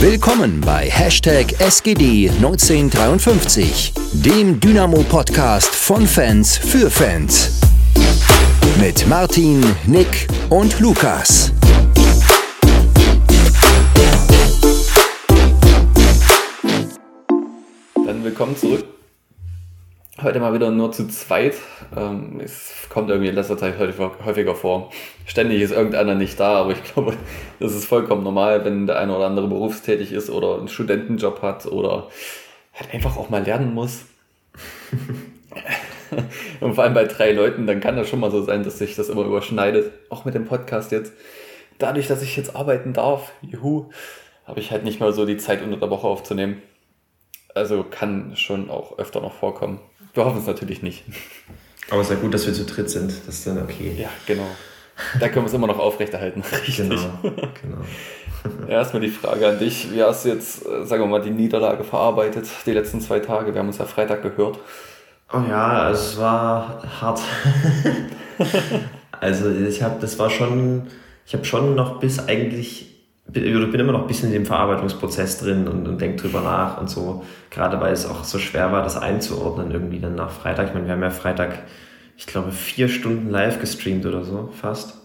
Willkommen bei Hashtag SGD1953, dem Dynamo-Podcast von Fans für Fans. Mit Martin, Nick und Lukas. Dann willkommen zurück. Heute mal wieder nur zu zweit. Ähm, es kommt irgendwie in letzter Zeit häufiger vor. Ständig ist irgendeiner nicht da, aber ich glaube, das ist vollkommen normal, wenn der eine oder andere berufstätig ist oder einen Studentenjob hat oder halt einfach auch mal lernen muss. Und vor allem bei drei Leuten, dann kann das schon mal so sein, dass sich das immer überschneidet. Auch mit dem Podcast jetzt. Dadurch, dass ich jetzt arbeiten darf, juhu, habe ich halt nicht mal so die Zeit unter der Woche aufzunehmen. Also kann schon auch öfter noch vorkommen. Wir hoffen es natürlich nicht. Aber es ist ja gut, dass wir zu dritt sind. Das ist dann okay. Ja, genau. Da können wir es immer noch aufrechterhalten. Richtig. Genau. genau. Erstmal die Frage an dich. Wie hast du jetzt, äh, sagen wir mal, die Niederlage verarbeitet, die letzten zwei Tage? Wir haben uns ja Freitag gehört. Oh ja, also es war hart. also ich habe, das war schon, ich habe schon noch bis eigentlich ich bin immer noch ein bisschen in dem Verarbeitungsprozess drin und, und denke drüber nach und so. Gerade weil es auch so schwer war, das einzuordnen irgendwie dann nach Freitag. Ich meine, wir haben ja Freitag, ich glaube, vier Stunden live gestreamt oder so, fast.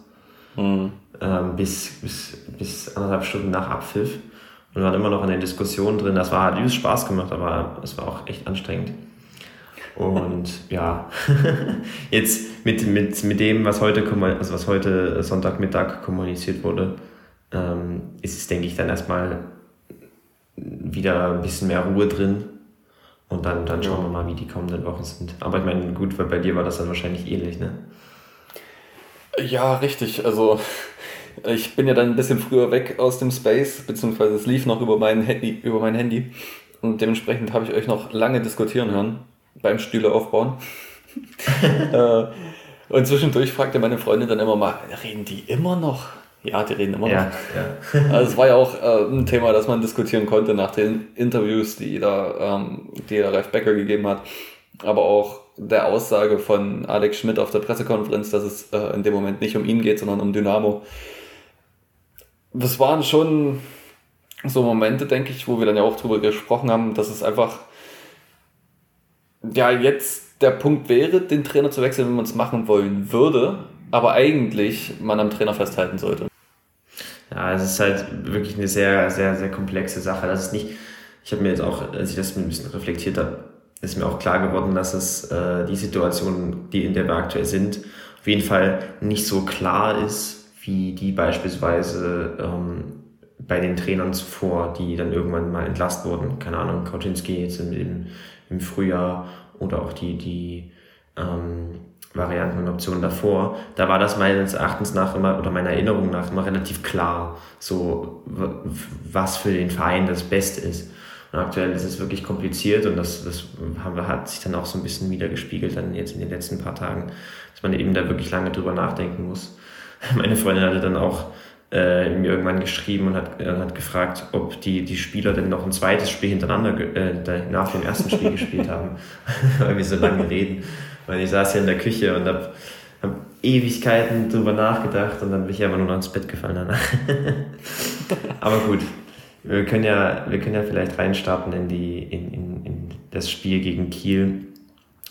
Mhm. Ähm, bis, bis, bis anderthalb Stunden nach Abpfiff. Und wir waren immer noch in der Diskussion drin. Das war, hat übelst Spaß gemacht, aber es war auch echt anstrengend. Und ja, jetzt mit, mit, mit dem, was heute, also was heute Sonntagmittag kommuniziert wurde, ähm, ist es, denke ich, dann erstmal wieder ein bisschen mehr Ruhe drin. Und dann, dann schauen wir mal, wie die kommenden Wochen sind. Aber ich meine, gut, weil bei dir war das dann wahrscheinlich ähnlich, ne? Ja, richtig. Also ich bin ja dann ein bisschen früher weg aus dem Space, beziehungsweise es lief noch über mein Handy, über mein Handy. Und dementsprechend habe ich euch noch lange diskutieren hören beim Stühle aufbauen. Äh, und zwischendurch fragte meine Freundin dann immer mal, reden die immer noch? Ja, die reden immer noch. Ja, ja. also es war ja auch äh, ein Thema, das man diskutieren konnte nach den Interviews, die da, ähm, die der Ralf Becker gegeben hat. Aber auch der Aussage von Alex Schmidt auf der Pressekonferenz, dass es äh, in dem Moment nicht um ihn geht, sondern um Dynamo. Das waren schon so Momente, denke ich, wo wir dann ja auch drüber gesprochen haben, dass es einfach ja jetzt der Punkt wäre, den Trainer zu wechseln, wenn man es machen wollen würde, aber eigentlich man am Trainer festhalten sollte. Ja, es ist halt wirklich eine sehr, sehr, sehr komplexe Sache. Das ist nicht, ich habe mir jetzt auch, als ich das ein bisschen reflektiert habe, ist mir auch klar geworden, dass es äh, die Situation, die in der wir aktuell sind, auf jeden Fall nicht so klar ist, wie die beispielsweise ähm, bei den Trainern zuvor, die dann irgendwann mal entlasst wurden. Keine Ahnung, Kauczynski jetzt im, im, im Frühjahr oder auch die, die ähm, Varianten und Optionen davor, da war das meines Erachtens nach immer oder meiner Erinnerung nach immer relativ klar, so was für den Verein das Beste ist. Und aktuell ist es wirklich kompliziert und das, das haben wir, hat sich dann auch so ein bisschen wiedergespiegelt dann jetzt in den letzten paar Tagen, dass man eben da wirklich lange drüber nachdenken muss. Meine Freundin hatte dann auch äh, mir irgendwann geschrieben und hat, äh, hat gefragt, ob die, die Spieler denn noch ein zweites Spiel hintereinander äh, nach dem ersten Spiel gespielt haben, weil wir so lange reden. Weil ich saß hier in der Küche und habe hab Ewigkeiten drüber nachgedacht und dann bin ich aber nur noch ins Bett gefallen danach. aber gut, wir können ja, wir können ja vielleicht reinstarten in, die, in, in, in das Spiel gegen Kiel,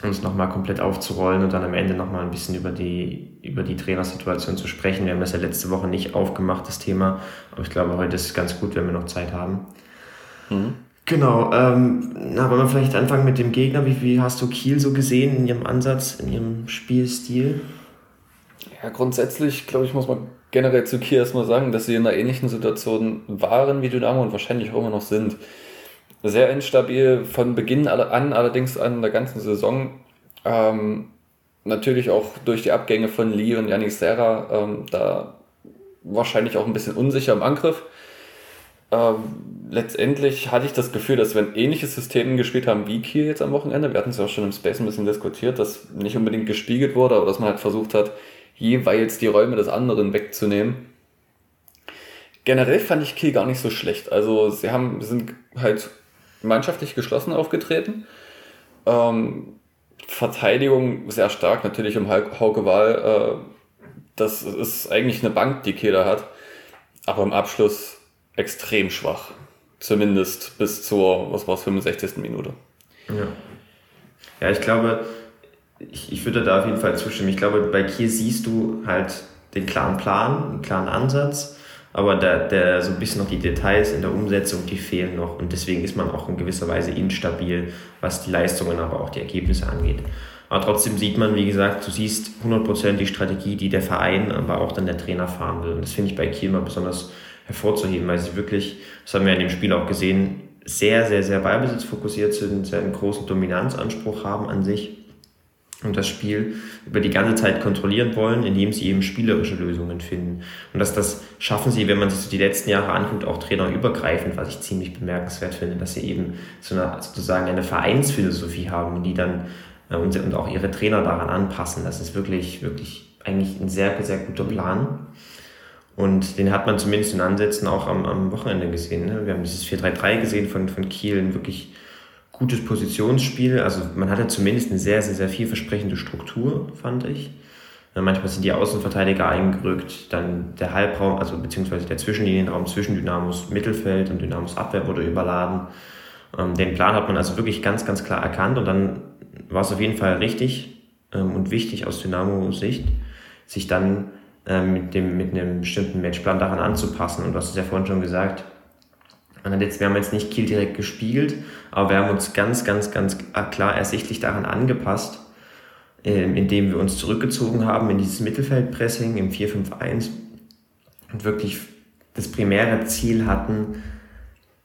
es nochmal komplett aufzurollen und dann am Ende nochmal ein bisschen über die, über die Trainersituation zu sprechen. Wir haben das ja letzte Woche nicht aufgemacht, das Thema, aber ich glaube, heute ist es ganz gut, wenn wir noch Zeit haben. Mhm. Genau, ähm, na, wollen wir vielleicht anfangen mit dem Gegner. Wie, wie hast du Kiel so gesehen in ihrem Ansatz, in ihrem Spielstil? Ja, grundsätzlich, glaube ich, muss man generell zu Kiel erstmal sagen, dass sie in einer ähnlichen Situation waren wie Dynamo und wahrscheinlich auch immer noch sind. Sehr instabil von Beginn an, allerdings an der ganzen Saison. Ähm, natürlich auch durch die Abgänge von Lee und Yannick Serra, ähm, da wahrscheinlich auch ein bisschen unsicher im Angriff. Ähm, letztendlich hatte ich das Gefühl, dass wir ein ähnliches System gespielt haben wie Kiel jetzt am Wochenende. Wir hatten es ja auch schon im Space ein bisschen diskutiert, dass nicht unbedingt gespiegelt wurde, aber dass man halt versucht hat, jeweils die Räume des anderen wegzunehmen. Generell fand ich Kiel gar nicht so schlecht. Also sie haben, sind halt mannschaftlich geschlossen aufgetreten. Ähm, Verteidigung sehr stark, natürlich um Hauke Wahl. Äh, das ist eigentlich eine Bank, die Kiel da hat. Aber im Abschluss extrem schwach. Zumindest bis zur, was war es, 65. Minute. Ja. Ja, ich glaube, ich, ich würde da auf jeden Fall zustimmen. Ich glaube, bei Kiel siehst du halt den klaren Plan, den klaren Ansatz, aber der, der so ein bisschen noch die Details in der Umsetzung, die fehlen noch und deswegen ist man auch in gewisser Weise instabil, was die Leistungen, aber auch die Ergebnisse angeht. Aber trotzdem sieht man, wie gesagt, du siehst 100% die Strategie, die der Verein, aber auch dann der Trainer fahren will. Und das finde ich bei Kiel mal besonders hervorzuheben, weil sie wirklich, das haben wir in dem Spiel auch gesehen, sehr, sehr, sehr ballbesitzfokussiert sind, sehr einen großen Dominanzanspruch haben an sich und das Spiel über die ganze Zeit kontrollieren wollen, indem sie eben spielerische Lösungen finden. Und das, das schaffen sie, wenn man sich so die letzten Jahre anguckt, auch trainerübergreifend, was ich ziemlich bemerkenswert finde, dass sie eben so eine, sozusagen eine Vereinsphilosophie haben und die dann äh, und, und auch ihre Trainer daran anpassen. Das ist wirklich, wirklich eigentlich ein sehr, sehr guter Plan. Und den hat man zumindest in Ansätzen auch am, am Wochenende gesehen. Ne? Wir haben dieses 4-3-3 gesehen von, von Kiel, ein wirklich gutes Positionsspiel. Also man hatte zumindest eine sehr, sehr, sehr vielversprechende Struktur, fand ich. Manchmal sind die Außenverteidiger eingerückt, dann der Halbraum, also beziehungsweise der Zwischenlinienraum zwischen Dynamos Mittelfeld und Dynamos Abwehr wurde überladen. Ähm, den Plan hat man also wirklich ganz, ganz klar erkannt und dann war es auf jeden Fall richtig ähm, und wichtig aus Dynamo-Sicht, sich dann mit, dem, mit einem bestimmten Matchplan daran anzupassen. Und du hast es ja vorhin schon gesagt, man hat jetzt, wir haben jetzt nicht Kiel direkt gespielt, aber wir haben uns ganz, ganz, ganz klar ersichtlich daran angepasst, ähm, indem wir uns zurückgezogen haben in dieses Mittelfeldpressing im 4-5-1 und wirklich das primäre Ziel hatten,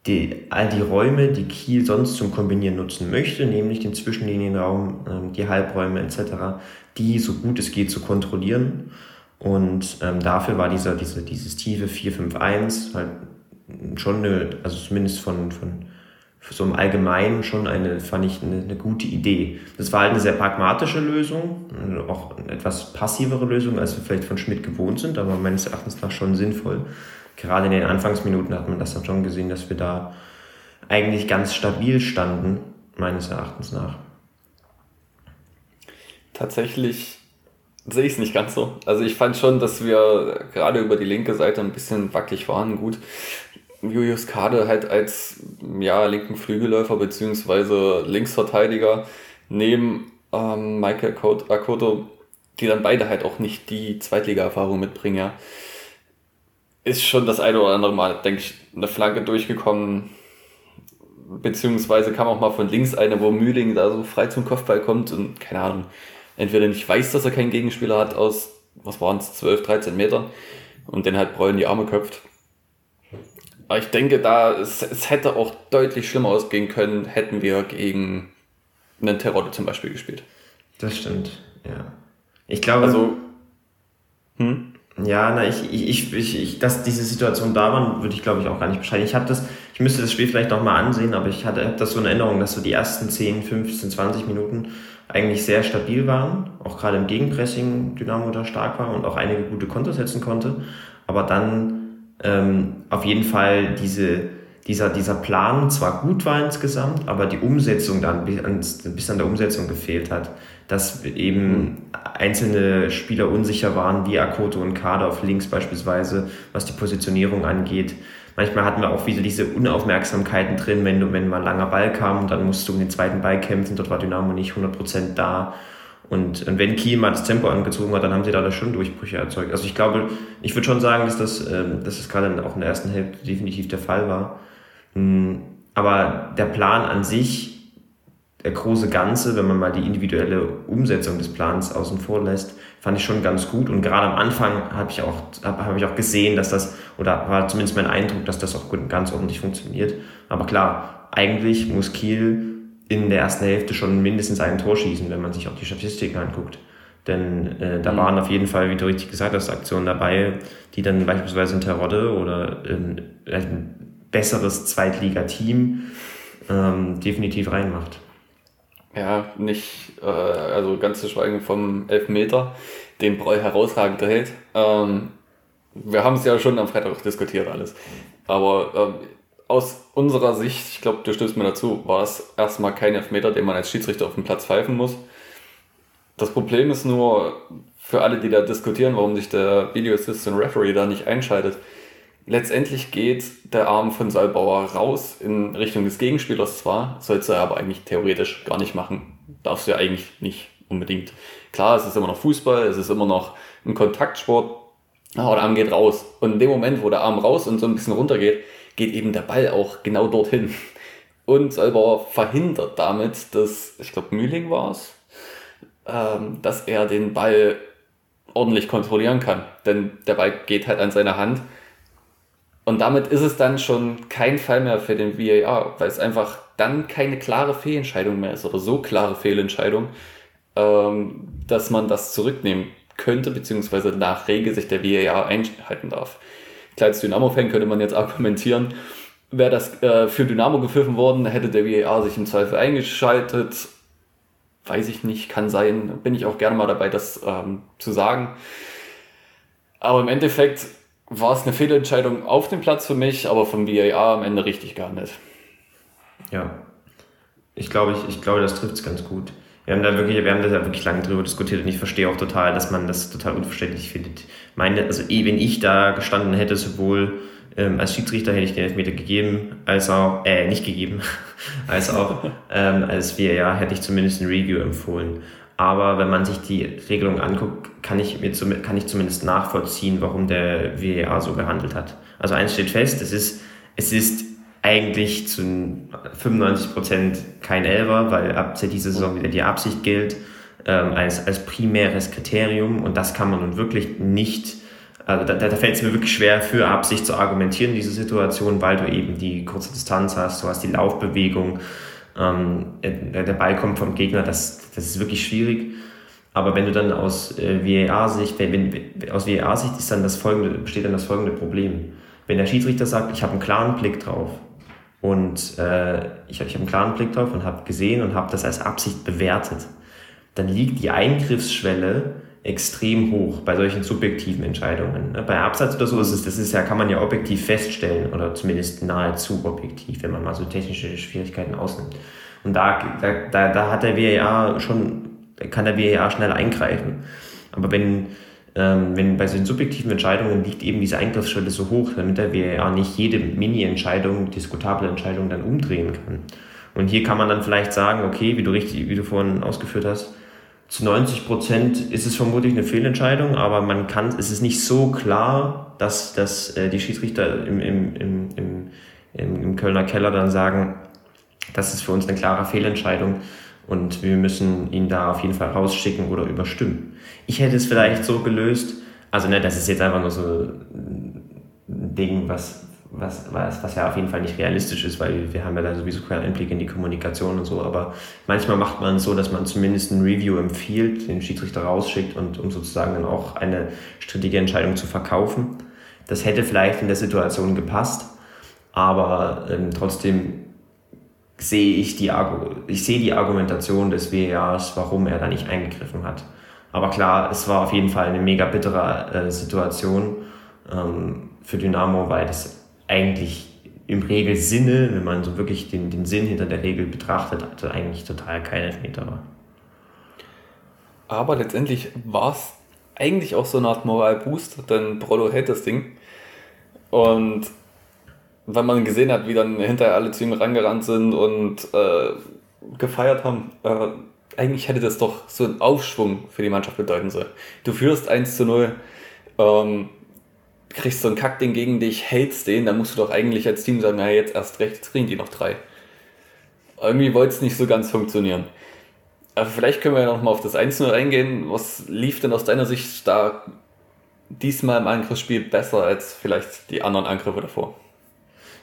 die, all die Räume, die Kiel sonst zum Kombinieren nutzen möchte, nämlich den Zwischenlinienraum, ähm, die Halbräume etc., die so gut es geht zu kontrollieren. Und ähm, dafür war dieser, diese, dieses tiefe 4-5-1 halt schon eine, also zumindest von, von so im Allgemeinen schon eine, fand ich eine, eine gute Idee. Das war halt eine sehr pragmatische Lösung, auch eine etwas passivere Lösung, als wir vielleicht von Schmidt gewohnt sind, aber meines Erachtens nach schon sinnvoll. Gerade in den Anfangsminuten hat man das dann schon gesehen, dass wir da eigentlich ganz stabil standen, meines Erachtens nach. Tatsächlich sehe ich es nicht ganz so. Also ich fand schon, dass wir gerade über die linke Seite ein bisschen wackelig waren. Gut, Julius Kade halt als ja, linken Flügelläufer beziehungsweise Linksverteidiger neben ähm, Michael Akoto, die dann beide halt auch nicht die Zweitliga-Erfahrung mitbringen, ja, ist schon das eine oder andere Mal, denke ich, eine Flanke durchgekommen, beziehungsweise kam auch mal von links eine, wo Mühling da so frei zum Kopfball kommt und keine Ahnung, entweder nicht weiß, dass er keinen Gegenspieler hat aus, was waren es, 12, 13 Meter und den halt Breu in die Arme köpft. Aber ich denke, da es, es hätte auch deutlich schlimmer ausgehen können, hätten wir gegen einen Terodde zum Beispiel gespielt. Das stimmt, ja. Ich glaube. Also. Hm? Ja, na, ich, ich, ich, ich, dass diese Situation da war, würde ich glaube ich auch gar nicht beschreiben. Ich habe das, ich müsste das Spiel vielleicht nochmal ansehen, aber ich hatte das so in Erinnerung, dass so die ersten 10, 15, 20 Minuten eigentlich sehr stabil waren, auch gerade im Gegenpressing Dynamo da stark war und auch einige gute Konter setzen konnte. Aber dann ähm, auf jeden Fall diese, dieser, dieser Plan zwar gut war insgesamt, aber die Umsetzung dann, bis an der Umsetzung gefehlt hat, dass eben einzelne Spieler unsicher waren, wie Akoto und Kader auf links beispielsweise, was die Positionierung angeht. Manchmal hatten wir auch wieder diese Unaufmerksamkeiten drin, wenn, du, wenn mal langer Ball kam, dann musst du um den zweiten Ball kämpfen, dort war Dynamo nicht 100% da. Und, und wenn Kiel mal das Tempo angezogen hat, dann haben sie da schon Durchbrüche erzeugt. Also ich glaube, ich würde schon sagen, dass das, ähm, dass das gerade auch in der ersten Hälfte definitiv der Fall war. Hm, aber der Plan an sich, große Ganze, wenn man mal die individuelle Umsetzung des Plans außen vor lässt, fand ich schon ganz gut. Und gerade am Anfang habe ich, auch, hab, hab ich auch gesehen, dass das, oder war zumindest mein Eindruck, dass das auch ganz ordentlich funktioniert. Aber klar, eigentlich muss Kiel in der ersten Hälfte schon mindestens ein Tor schießen, wenn man sich auch die Statistiken anguckt. Denn äh, da mhm. waren auf jeden Fall, wie du richtig gesagt hast, Aktionen dabei, die dann beispielsweise in Terodde oder in, ein besseres Zweitligateam ähm, definitiv reinmacht. Ja, nicht, äh, also ganz zu schweigen vom Elfmeter, den Breu herausragend hält. Ähm, wir haben es ja schon am Freitag diskutiert alles. Aber ähm, aus unserer Sicht, ich glaube, du stößt mir dazu, war es erstmal kein Elfmeter, den man als Schiedsrichter auf dem Platz pfeifen muss. Das Problem ist nur, für alle, die da diskutieren, warum sich der Video Assistant Referee da nicht einschaltet, letztendlich geht der Arm von Salbauer raus in Richtung des Gegenspielers zwar, sollst du aber eigentlich theoretisch gar nicht machen. Darfst du ja eigentlich nicht unbedingt. Klar, es ist immer noch Fußball, es ist immer noch ein Kontaktsport, aber der Arm geht raus. Und in dem Moment, wo der Arm raus und so ein bisschen runter geht, geht eben der Ball auch genau dorthin. Und Salbauer verhindert damit, dass, ich glaube, Mühling war es, ähm, dass er den Ball ordentlich kontrollieren kann. Denn der Ball geht halt an seine Hand. Und damit ist es dann schon kein Fall mehr für den VAR, weil es einfach dann keine klare Fehlentscheidung mehr ist oder so klare Fehlentscheidung, ähm, dass man das zurücknehmen könnte, beziehungsweise nach Regel sich der VAR einhalten darf. Kleines Dynamo-Fan könnte man jetzt argumentieren, wäre das äh, für Dynamo gepfiffen worden, hätte der VAR sich im Zweifel eingeschaltet weiß ich nicht, kann sein, bin ich auch gerne mal dabei, das ähm, zu sagen. Aber im Endeffekt war es eine Fehlentscheidung auf dem Platz für mich, aber vom VAR am Ende richtig gar nicht. Ja, ich glaube, ich, ich glaube, das trifft es ganz gut. Wir haben da wirklich, wir haben da wirklich lange drüber diskutiert und ich verstehe auch total, dass man das total unverständlich findet. Meine, also eh, wenn ich da gestanden hätte, sowohl ähm, als Schiedsrichter hätte ich den Elfmeter gegeben, als auch, äh, nicht gegeben, als auch ähm, als VAR hätte ich zumindest ein Review empfohlen. Aber wenn man sich die Regelung anguckt, kann ich, mir zum, kann ich zumindest nachvollziehen, warum der VAR so gehandelt hat. Also eins steht fest, es ist, es ist eigentlich zu 95 Prozent kein Elver, weil ab dieser Saison wieder die Absicht gilt ähm, als, als primäres Kriterium und das kann man nun wirklich nicht also da, da fällt es mir wirklich schwer, für Absicht zu argumentieren, diese Situation, weil du eben die kurze Distanz hast, du hast die Laufbewegung, ähm, der Ball kommt vom Gegner, das, das ist wirklich schwierig. Aber wenn du dann aus äh, VAR-Sicht, wenn, wenn, aus VAR-Sicht ist dann das folgende, besteht dann das folgende Problem. Wenn der Schiedsrichter sagt, ich habe einen klaren Blick drauf und äh, ich, ich habe einen klaren Blick drauf und habe gesehen und habe das als Absicht bewertet, dann liegt die Eingriffsschwelle extrem hoch bei solchen subjektiven Entscheidungen. Ne? Bei Absatz oder so ist es, das ist ja, kann man ja objektiv feststellen oder zumindest nahezu objektiv, wenn man mal so technische Schwierigkeiten ausnimmt. Und da, da, da, hat der WEA schon, kann der WEA schnell eingreifen. Aber wenn, ähm, wenn bei solchen subjektiven Entscheidungen liegt eben diese Eingriffsschwelle so hoch, damit der WEA nicht jede Mini-Entscheidung, diskutable Entscheidung dann umdrehen kann. Und hier kann man dann vielleicht sagen, okay, wie du richtig, wie du vorhin ausgeführt hast, zu 90 Prozent ist es vermutlich eine Fehlentscheidung, aber man kann, es ist nicht so klar, dass, dass äh, die Schiedsrichter im, im, im, im, im Kölner Keller dann sagen, das ist für uns eine klare Fehlentscheidung und wir müssen ihn da auf jeden Fall rausschicken oder überstimmen. Ich hätte es vielleicht so gelöst, also ne, das ist jetzt einfach nur so ein Ding, was was, was, was ja auf jeden Fall nicht realistisch ist, weil wir haben ja da sowieso keinen Einblick in die Kommunikation und so, aber manchmal macht man es so, dass man zumindest ein Review empfiehlt, den Schiedsrichter rausschickt und um sozusagen dann auch eine strittige Entscheidung zu verkaufen. Das hätte vielleicht in der Situation gepasst, aber ähm, trotzdem sehe ich die, ich sehe die Argumentation des WEAs, warum er da nicht eingegriffen hat. Aber klar, es war auf jeden Fall eine mega bittere äh, Situation ähm, für Dynamo, weil das eigentlich im Regelsinne, wenn man so wirklich den, den Sinn hinter der Regel betrachtet, hatte eigentlich total kein Elfmeter war. Aber letztendlich war es eigentlich auch so eine Art Moralboost, denn Brollo hält das Ding. Und wenn man gesehen hat, wie dann hinterher alle zu ihm rangerannt sind und äh, gefeiert haben, äh, eigentlich hätte das doch so einen Aufschwung für die Mannschaft bedeuten sollen. Du führst 1 zu 0, ähm, kriegst so ein Kackding gegen dich, hältst den, dann musst du doch eigentlich als Team sagen, na jetzt erst recht, jetzt kriegen die noch drei. Irgendwie wollte es nicht so ganz funktionieren. Aber vielleicht können wir ja noch mal auf das 1-0 eingehen. Was lief denn aus deiner Sicht da diesmal im Angriffsspiel besser als vielleicht die anderen Angriffe davor?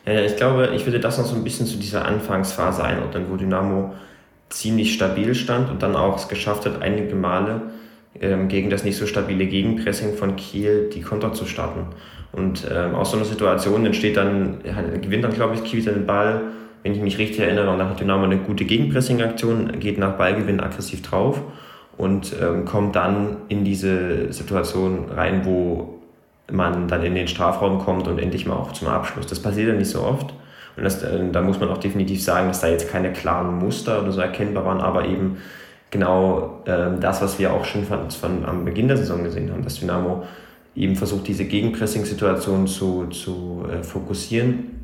Ja, ich glaube, ich würde das noch so ein bisschen zu dieser Anfangsphase einordnen, wo Dynamo ziemlich stabil stand und dann auch es geschafft hat, einige Male ähm, gegen das nicht so stabile Gegenpressing von Kiel die Konter zu starten. Und ähm, aus so einer Situation entsteht dann, gewinnt dann, glaube ich, Kiel den Ball, wenn ich mich richtig erinnere, und dann hat Dynamo eine gute Gegenpressing-Aktion, geht nach Ballgewinn aggressiv drauf und ähm, kommt dann in diese Situation rein, wo man dann in den Strafraum kommt und endlich mal auch zum Abschluss. Das passiert ja nicht so oft. Und das, äh, da muss man auch definitiv sagen, dass da jetzt keine klaren Muster oder so erkennbar waren, aber eben genau äh, das, was wir auch schon von, von, am Beginn der Saison gesehen haben, dass Dynamo eben versucht, diese Gegenpressing-Situation zu, zu äh, fokussieren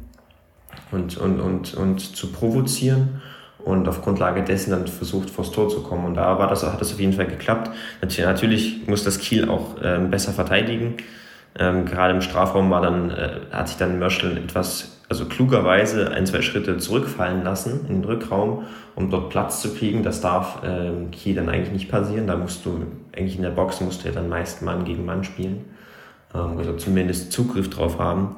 und, und, und, und zu provozieren und auf Grundlage dessen dann versucht, vors Tor zu kommen. Und da war das, hat das auf jeden Fall geklappt. Natürlich muss das Kiel auch ähm, besser verteidigen. Ähm, gerade im Strafraum war dann, äh, hat sich dann Mörschel etwas, also klugerweise ein, zwei Schritte zurückfallen lassen in den Rückraum, um dort Platz zu kriegen. Das darf ähm, Kiel dann eigentlich nicht passieren. Da musst du, eigentlich in der Box musst du ja dann meist Mann gegen Mann spielen. Ähm, also zumindest Zugriff drauf haben.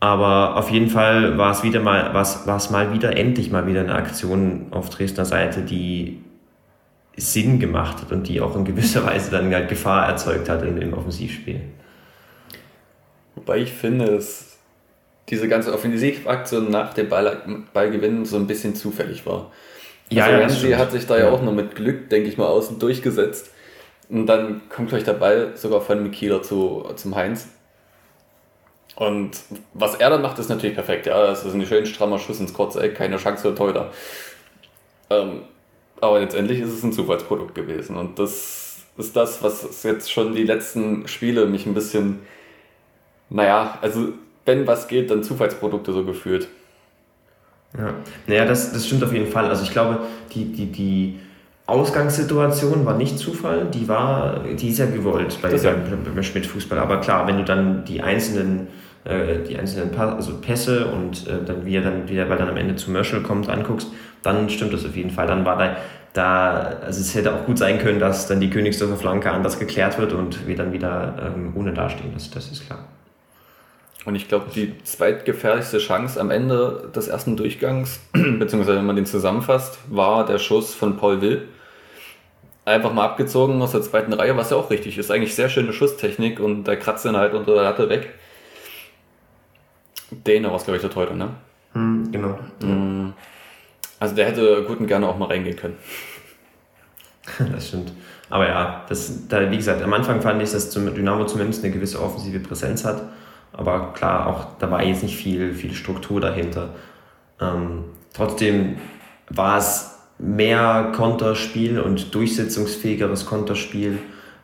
Aber auf jeden Fall war es wieder mal, war es, mal wieder, endlich mal wieder eine Aktion auf Dresdner Seite, die Sinn gemacht hat und die auch in gewisser Weise dann halt Gefahr erzeugt hat im Offensivspiel. Wobei ich finde, dass diese ganze Offensivaktion nach dem Ball, Ballgewinn so ein bisschen zufällig war. Ja, also ja, Ramsey hat sich da ja. auch noch mit Glück, denke ich mal, außen durchgesetzt. Und dann kommt gleich der Ball sogar von Mikila zu, zum Heinz. Und was er dann macht, ist natürlich perfekt. Ja, das ist ein schön strammer Schuss ins kurze Eck, keine Chance für Teuter. Ähm, aber letztendlich ist es ein Zufallsprodukt gewesen. Und das ist das, was jetzt schon die letzten Spiele mich ein bisschen, naja, also wenn was geht, dann Zufallsprodukte so gefühlt. Ja, naja, das, das stimmt auf jeden Fall. Also ich glaube, die, die, die Ausgangssituation war nicht Zufall, die war, die ist ja gewollt bei, ja. beim Schmidt-Fußball. Aber klar, wenn du dann die einzelnen äh, die einzelnen pa also Pässe und äh, dann wie er dann wieder, weil dann am Ende zu Mörschel kommt, anguckst, dann stimmt das auf jeden Fall. Dann war da, da, also es hätte auch gut sein können, dass dann die Königsdorfer Flanke anders geklärt wird und wir dann wieder ähm, ohne dastehen. Das, das ist klar. Und ich glaube, die zweitgefährlichste Chance am Ende des ersten Durchgangs, beziehungsweise wenn man den zusammenfasst, war der Schuss von Paul Will. Einfach mal abgezogen aus der zweiten Reihe, was ja auch richtig ist. Eigentlich sehr schöne Schusstechnik und der kratzt dann halt unter der Latte weg. Däne war es, glaube ich, der Teute, ne? Hm, genau. Mhm. Also der hätte gut und gerne auch mal reingehen können. das stimmt. Aber ja, das, da, wie gesagt, am Anfang fand ich, dass Dynamo zumindest eine gewisse offensive Präsenz hat. Aber klar, auch da war jetzt nicht viel, viel Struktur dahinter. Ähm, trotzdem war es mehr Konterspiel und durchsetzungsfähigeres Konterspiel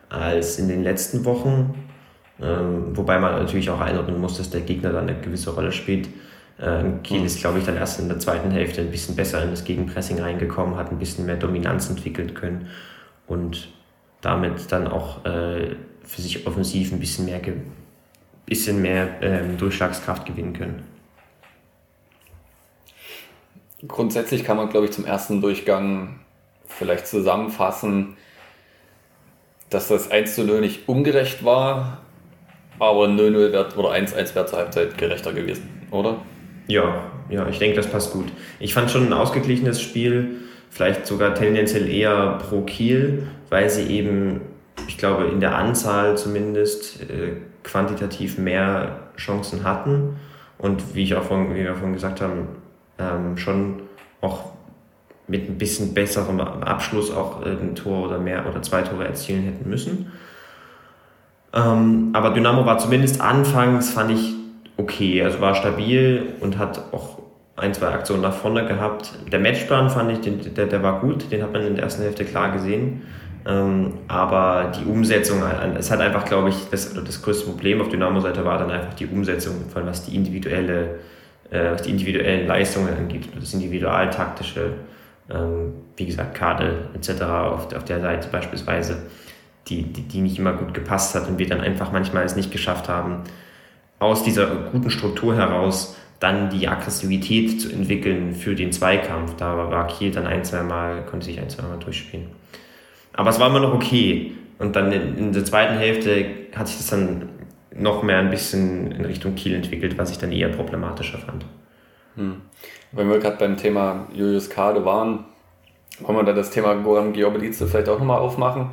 als in den letzten Wochen. Ähm, wobei man natürlich auch einordnen muss, dass der Gegner dann eine gewisse Rolle spielt. Ähm, Kiel mhm. ist, glaube ich, dann erst in der zweiten Hälfte ein bisschen besser in das Gegenpressing reingekommen, hat ein bisschen mehr Dominanz entwickeln können und damit dann auch äh, für sich offensiv ein bisschen mehr, bisschen mehr ähm, Durchschlagskraft gewinnen können. Grundsätzlich kann man, glaube ich, zum ersten Durchgang vielleicht zusammenfassen, dass das 1 zu 0 nicht ungerecht war, aber 0-0 wert oder 1-1 wäre zur Halbzeit gerechter gewesen, oder? Ja, ja, ich denke, das passt gut. Ich fand schon ein ausgeglichenes Spiel, vielleicht sogar tendenziell eher pro Kiel, weil sie eben, ich glaube, in der Anzahl zumindest äh, quantitativ mehr Chancen hatten und wie ich auch von, wie wir vorhin gesagt haben, ähm, schon auch mit ein bisschen besserem Abschluss auch ein Tor oder mehr oder zwei Tore erzielen hätten müssen. Ähm, aber Dynamo war zumindest anfangs, fand ich okay. Also war stabil und hat auch ein, zwei Aktionen nach vorne gehabt. Der Matchplan fand ich, den, der, der war gut, den hat man in der ersten Hälfte klar gesehen. Ähm, aber die Umsetzung, es hat einfach, glaube ich, das, das größte Problem auf Dynamo-Seite war dann einfach die Umsetzung, von was die individuelle, äh, was die individuellen Leistungen angeht, das individualtaktische, ähm, wie gesagt, Karte etc. auf, auf der Seite beispielsweise die, die, die nicht immer gut gepasst hat und wir dann einfach manchmal es nicht geschafft haben, aus dieser guten Struktur heraus dann die Aggressivität zu entwickeln für den Zweikampf. Da war Kiel dann ein, zwei Mal, konnte sich ein, zwei Mal durchspielen. Aber es war immer noch okay. Und dann in, der zweiten Hälfte hat sich das dann noch mehr ein bisschen in Richtung Kiel entwickelt, was ich dann eher problematischer fand. Hm. Wenn wir gerade beim Thema Julius Kade waren, wollen wir da das Thema Goran Giobelice vielleicht auch nochmal aufmachen?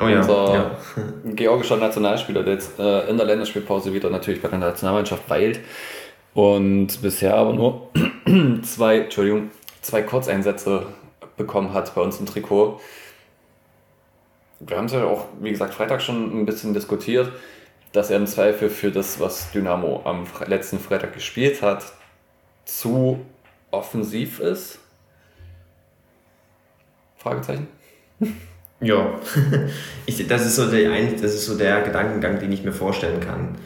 Oh ja, unser ja. georgischer Nationalspieler, der jetzt äh, in der Länderspielpause wieder natürlich bei der Nationalmannschaft weilt und bisher aber nur zwei, Entschuldigung, zwei Kurzeinsätze bekommen hat bei uns im Trikot. Wir haben es ja auch, wie gesagt, Freitag schon ein bisschen diskutiert, dass er im Zweifel für das, was Dynamo am letzten Freitag gespielt hat, zu offensiv ist. Fragezeichen. Ja, ich, das, ist so der, das ist so der Gedankengang, den ich mir vorstellen kann.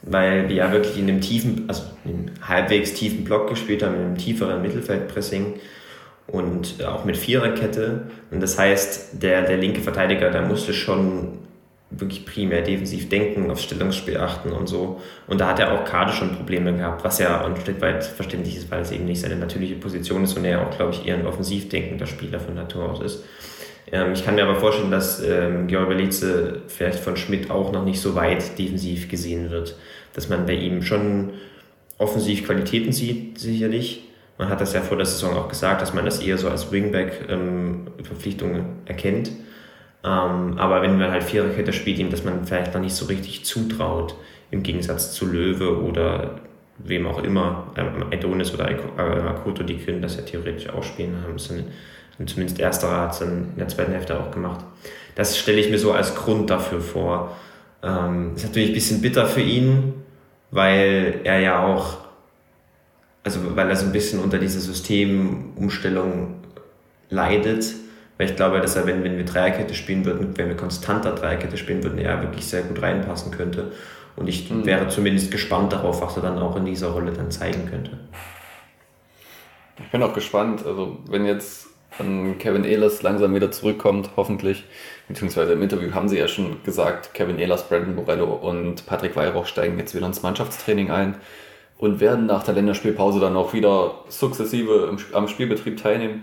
Weil wir ja wirklich in einem tiefen, also in einem halbwegs tiefen Block gespielt haben, in einem tieferen Mittelfeldpressing und auch mit Viererkette. Und das heißt, der, der linke Verteidiger, der musste schon wirklich primär defensiv denken, aufs Stellungsspiel achten und so. Und da hat er auch gerade schon Probleme gehabt, was ja ein Stück weit verständlich ist, weil es eben nicht seine natürliche Position ist und er auch, glaube ich, eher ein offensiv denkender Spieler von Natur aus ist. Ähm, ich kann mir aber vorstellen, dass ähm, Georg Belize vielleicht von Schmidt auch noch nicht so weit defensiv gesehen wird. Dass man bei ihm schon offensiv Qualitäten sieht, sicherlich. Man hat das ja vor der Saison auch gesagt, dass man das eher so als Wingback-Verpflichtung ähm, erkennt. Ähm, aber wenn man halt Viererkette spielt, ihm dass man vielleicht noch nicht so richtig zutraut, im Gegensatz zu Löwe oder wem auch immer, ähm, Adonis oder Akoto, die können das ja theoretisch auch spielen, haben es und zumindest ersterer hat es in der zweiten Hälfte auch gemacht. Das stelle ich mir so als Grund dafür vor. Ähm, ist natürlich ein bisschen bitter für ihn, weil er ja auch, also weil er so ein bisschen unter dieser Systemumstellung leidet. Weil ich glaube, dass er, wenn, wenn wir Dreierkette spielen würden, wenn wir konstanter Dreierkette spielen würden, er wirklich sehr gut reinpassen könnte. Und ich mhm. wäre zumindest gespannt darauf, was er dann auch in dieser Rolle dann zeigen könnte. Ich bin auch gespannt. Also, wenn jetzt Kevin Ehlers langsam wieder zurückkommt, hoffentlich. Beziehungsweise im Interview haben sie ja schon gesagt, Kevin Ehlers, Brandon Morello und Patrick Weihrauch steigen jetzt wieder ins Mannschaftstraining ein und werden nach der Länderspielpause dann auch wieder sukzessive am Spielbetrieb teilnehmen.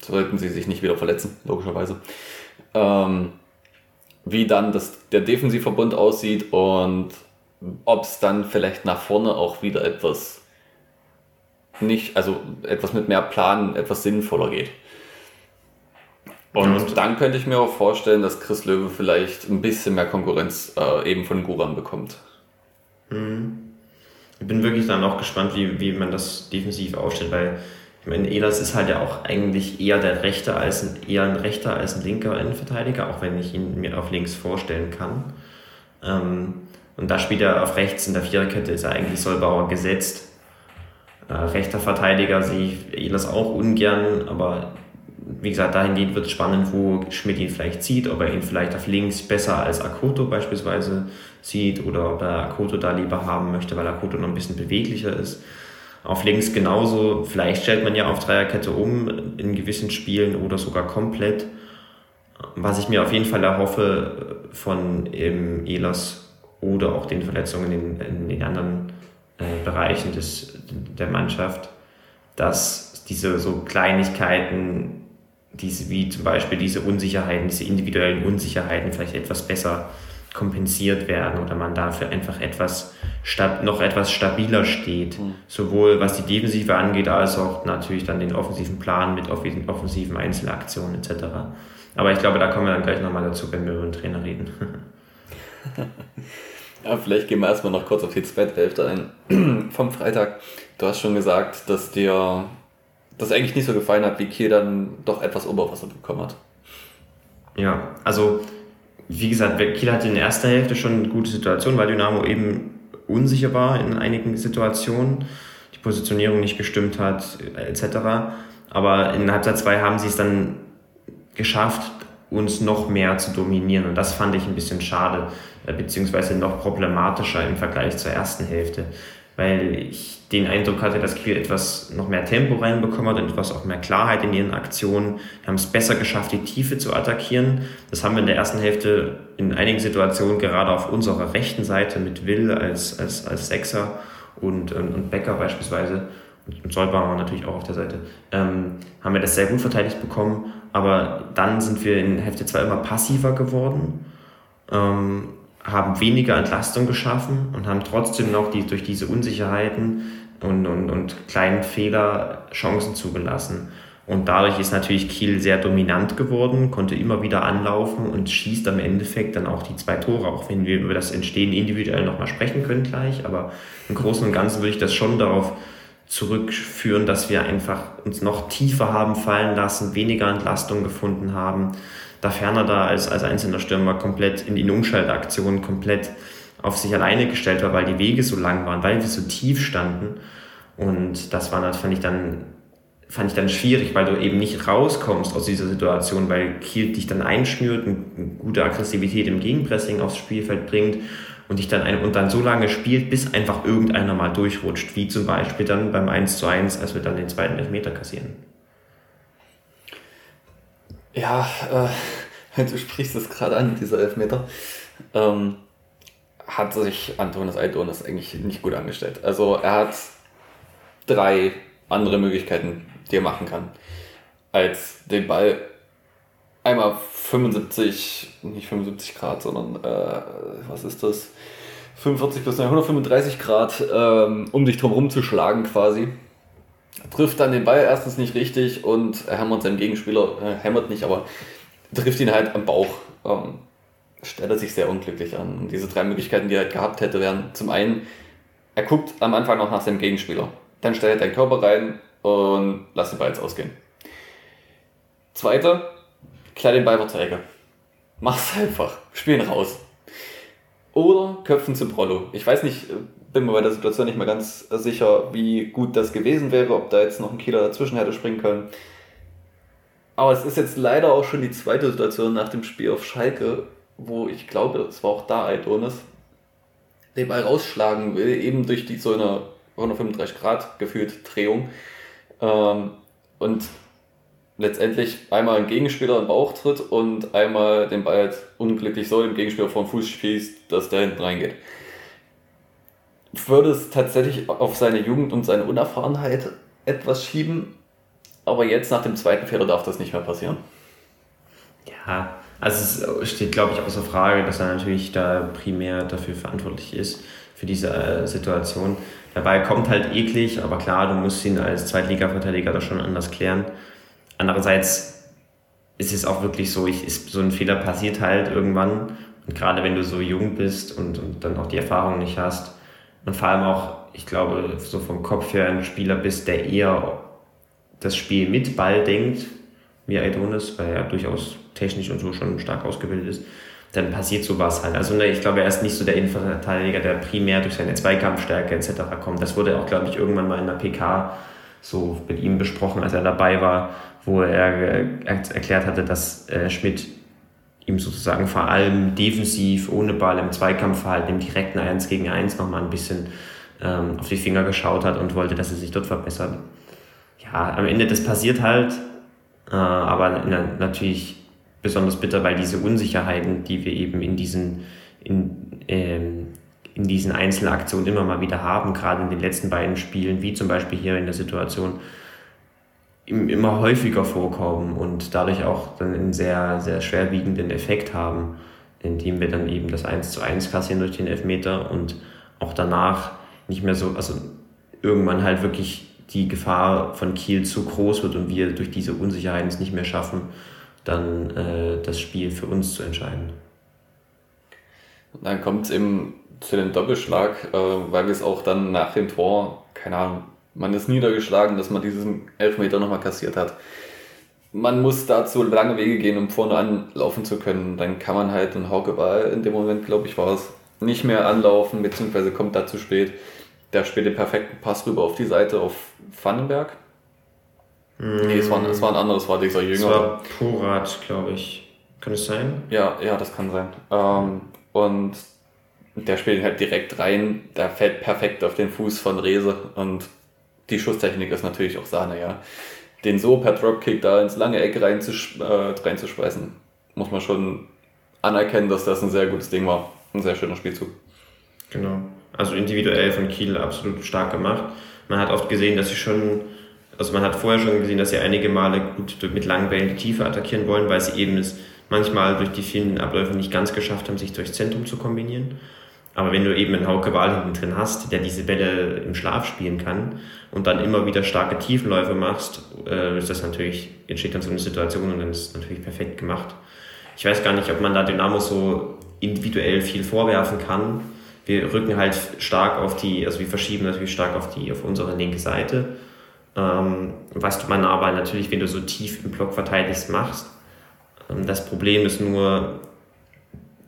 Sollten sie sich nicht wieder verletzen, logischerweise. Ähm, wie dann das, der Defensivverbund aussieht und ob es dann vielleicht nach vorne auch wieder etwas nicht, also etwas mit mehr Plan, etwas sinnvoller geht. Und, und dann könnte ich mir auch vorstellen, dass Chris Löwe vielleicht ein bisschen mehr Konkurrenz äh, eben von Guram bekommt. Mhm. Ich bin wirklich dann auch gespannt, wie, wie man das defensiv aufstellt, weil ich meine, Elas ist halt ja auch eigentlich eher der Rechte als ein, eher ein rechter als ein linker Innenverteidiger, auch wenn ich ihn mir auf links vorstellen kann. Ähm, und da spielt er auf rechts in der Viererkette, ist er eigentlich Solbauer gesetzt. Äh, rechter Verteidiger sehe ich Elas auch ungern, aber wie gesagt, dahingehend wird es spannend, wo Schmidt ihn vielleicht sieht, ob er ihn vielleicht auf links besser als Akoto beispielsweise sieht oder ob er Akoto da lieber haben möchte, weil Akoto noch ein bisschen beweglicher ist. Auf links genauso, vielleicht stellt man ja auf Dreierkette um in gewissen Spielen oder sogar komplett. Was ich mir auf jeden Fall erhoffe von eben Elas oder auch den Verletzungen in, in den anderen äh, Bereichen des, der Mannschaft, dass diese so Kleinigkeiten diese, wie zum Beispiel diese Unsicherheiten, diese individuellen Unsicherheiten vielleicht etwas besser kompensiert werden oder man dafür einfach etwas noch etwas stabiler steht, mhm. sowohl was die Defensive angeht, als auch natürlich dann den offensiven Plan mit offensiven Einzelaktionen etc. Aber ich glaube, da kommen wir dann gleich nochmal dazu, wenn wir über den Trainer reden. ja, vielleicht gehen wir erstmal noch kurz auf die zweite Hälfte ein vom Freitag. Du hast schon gesagt, dass dir das eigentlich nicht so gefallen hat, wie Kiel dann doch etwas Oberwasser bekommen hat. Ja, also wie gesagt, Kiel hatte in der ersten Hälfte schon eine gute Situation, weil Dynamo eben unsicher war in einigen Situationen, die Positionierung nicht gestimmt hat, etc. Aber in Halbzeit 2 haben sie es dann geschafft, uns noch mehr zu dominieren. Und das fand ich ein bisschen schade, äh, beziehungsweise noch problematischer im Vergleich zur ersten Hälfte weil ich den Eindruck hatte, dass Kiel etwas noch mehr Tempo reinbekommen hat und etwas auch mehr Klarheit in ihren Aktionen. Wir haben es besser geschafft, die Tiefe zu attackieren. Das haben wir in der ersten Hälfte in einigen Situationen gerade auf unserer rechten Seite mit Will als, als, als Sechser und, und, Becker beispielsweise und Solbauer natürlich auch auf der Seite, ähm, haben wir das sehr gut verteidigt bekommen. Aber dann sind wir in Hälfte 2 immer passiver geworden. Ähm, haben weniger Entlastung geschaffen und haben trotzdem noch die, durch diese Unsicherheiten und, und, und kleinen Fehler Chancen zugelassen. Und dadurch ist natürlich Kiel sehr dominant geworden, konnte immer wieder anlaufen und schießt am Endeffekt dann auch die zwei Tore, auch wenn wir über das Entstehen individuell nochmal sprechen können gleich. Aber im Großen und Ganzen würde ich das schon darauf zurückführen, dass wir einfach uns noch tiefer haben fallen lassen, weniger Entlastung gefunden haben da Ferner da als, als einzelner Stürmer komplett in die Umschaltaktion komplett auf sich alleine gestellt war, weil die Wege so lang waren, weil wir so tief standen. Und das war, fand ich dann fand ich dann schwierig, weil du eben nicht rauskommst aus dieser Situation, weil Kiel dich dann einschnürt, eine gute Aggressivität im Gegenpressing aufs Spielfeld bringt und dich dann ein, und dann so lange spielt, bis einfach irgendeiner mal durchrutscht, wie zum Beispiel dann beim 1 zu 1, als wir dann den zweiten Elfmeter kassieren. Ja, äh, du sprichst es gerade an, dieser Elfmeter. Ähm, hat sich Antonis Aidonis eigentlich nicht gut angestellt. Also er hat drei andere Möglichkeiten, die er machen kann, als den Ball einmal 75, nicht 75 Grad, sondern äh, was ist das? 45 bis 135 Grad ähm, um dich drum zu schlagen quasi. Trifft dann den Ball erstens nicht richtig und er hämmert seinem Gegenspieler, äh, hämmert nicht, aber trifft ihn halt am Bauch. Ähm, stellt er sich sehr unglücklich an. Und diese drei Möglichkeiten, die er halt gehabt hätte, wären zum einen, er guckt am Anfang noch nach seinem Gegenspieler. Dann stellt er den Körper rein und lässt den Ball jetzt ausgehen. Zweite, klär den Ball zur Ecke. Mach's einfach. Spiel ihn raus. Oder köpfen zum Prollo. Ich weiß nicht, bin mir bei der Situation nicht mehr ganz sicher, wie gut das gewesen wäre, ob da jetzt noch ein Kieler dazwischen hätte springen können. Aber es ist jetzt leider auch schon die zweite Situation nach dem Spiel auf Schalke, wo ich glaube, es war auch da Aidonis, den Ball rausschlagen will, eben durch die so eine 135 Grad gefühlt Drehung. Ähm, und letztendlich einmal einen Gegenspieler im Bauch tritt und einmal den Ball halt unglücklich so dem Gegenspieler vom Fuß schießt, dass der hinten reingeht. Ich würde es tatsächlich auf seine Jugend und seine Unerfahrenheit etwas schieben, aber jetzt nach dem zweiten Fehler darf das nicht mehr passieren. Ja, also es steht, glaube ich, außer Frage, dass er natürlich da primär dafür verantwortlich ist, für diese äh, Situation. Ball kommt halt eklig, aber klar, du musst ihn als Zweitliga-Verteidiger da schon anders klären. Andererseits ist es auch wirklich so, ich, ist, so ein Fehler passiert halt irgendwann. Gerade wenn du so jung bist und, und dann auch die Erfahrung nicht hast und vor allem auch, ich glaube, so vom Kopf her ein Spieler bist, der eher das Spiel mit Ball denkt, wie Aidonis, weil er durchaus technisch und so schon stark ausgebildet ist, dann passiert sowas halt. Also ne, ich glaube, er ist nicht so der Innenverteidiger, der primär durch seine Zweikampfstärke etc. kommt. Das wurde auch, glaube ich, irgendwann mal in der PK so mit ihm besprochen, als er dabei war, wo er erklärt hatte, dass äh, Schmidt ihm sozusagen vor allem defensiv, ohne Ball im Zweikampfverhalten, im direkten 1 gegen 1 nochmal ein bisschen ähm, auf die Finger geschaut hat und wollte, dass er sich dort verbessert. Ja, am Ende, das passiert halt, äh, aber na, natürlich besonders bitter, weil diese Unsicherheiten, die wir eben in diesen, in, ähm, in diesen Einzelaktionen immer mal wieder haben, gerade in den letzten beiden Spielen, wie zum Beispiel hier in der Situation, immer häufiger vorkommen und dadurch auch dann einen sehr, sehr schwerwiegenden Effekt haben, indem wir dann eben das 1 zu 1 kassieren durch den Elfmeter und auch danach nicht mehr so, also irgendwann halt wirklich die Gefahr von Kiel zu groß wird und wir durch diese Unsicherheiten es nicht mehr schaffen, dann äh, das Spiel für uns zu entscheiden. Und dann kommt es eben zu dem Doppelschlag, äh, weil wir es auch dann nach dem Tor, keine Ahnung, man ist niedergeschlagen, dass man diesen Elfmeter nochmal kassiert hat. Man muss dazu lange Wege gehen, um vorne anlaufen zu können. Dann kann man halt einen Haukeball, in dem Moment, glaube ich, war es, nicht mehr anlaufen, beziehungsweise kommt da zu spät. Der spielt den perfekten Pass rüber auf die Seite auf Vandenberg. Mm. Nee, es war, es war ein anderes, war dieser Jünger. Es war Porat, glaube ich. Kann es sein? Ja, ja, das kann sein. Ähm, und der spielt halt direkt rein, der fällt perfekt auf den Fuß von Rese und die Schusstechnik ist natürlich auch Sahne, ja. Den so per Dropkick da ins lange Eck reinzusch äh, muss man schon anerkennen, dass das ein sehr gutes Ding war. Ein sehr schöner Spielzug. Genau. Also individuell von Kiel absolut stark gemacht. Man hat oft gesehen, dass sie schon, also man hat vorher schon gesehen, dass sie einige Male gut mit langen Bällen die Tiefe attackieren wollen, weil sie eben es manchmal durch die vielen Abläufe nicht ganz geschafft haben, sich durchs Zentrum zu kombinieren. Aber wenn du eben einen Hauke Wahl hinten drin hast, der diese Bälle im Schlaf spielen kann und dann immer wieder starke Tiefenläufe machst, äh, ist das natürlich, entsteht dann so eine Situation und dann ist es natürlich perfekt gemacht. Ich weiß gar nicht, ob man da Dynamo so individuell viel vorwerfen kann. Wir rücken halt stark auf die, also wir verschieben natürlich stark auf die, auf unsere linke Seite. Ähm, was man aber natürlich, wenn du so tief im Block verteidigst, machst. Ähm, das Problem ist nur,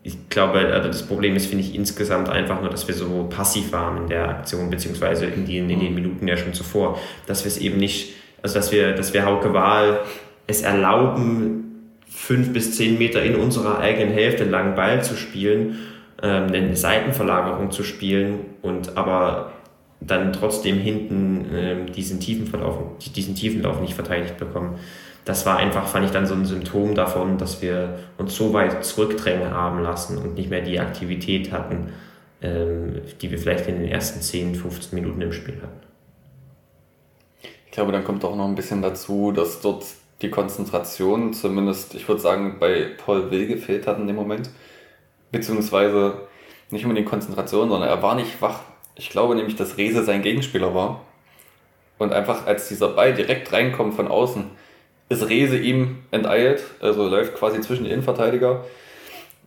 ich glaube, also das Problem ist, finde ich, insgesamt einfach nur, dass wir so passiv waren in der Aktion, beziehungsweise in den, in den Minuten ja schon zuvor, dass wir es eben nicht also dass wir, dass wir Hauke Wahl es erlauben, fünf bis zehn Meter in unserer eigenen Hälfte langen Ball zu spielen, ähm, eine Seitenverlagerung zu spielen und aber dann trotzdem hinten ähm, diesen Tiefenverlauf, diesen Tiefenlauf nicht verteidigt bekommen. Das war einfach, fand ich dann so ein Symptom davon, dass wir uns so weit zurückdrängen haben lassen und nicht mehr die Aktivität hatten, ähm, die wir vielleicht in den ersten 10, 15 Minuten im Spiel hatten. Ich glaube, dann kommt auch noch ein bisschen dazu, dass dort die Konzentration, zumindest, ich würde sagen, bei Paul Will gefehlt hat in dem Moment. Beziehungsweise nicht unbedingt Konzentration, sondern er war nicht wach. Ich glaube nämlich, dass Rese sein Gegenspieler war. Und einfach als dieser Ball direkt reinkommt von außen, ist Rese ihm enteilt, also läuft quasi zwischen die Innenverteidiger.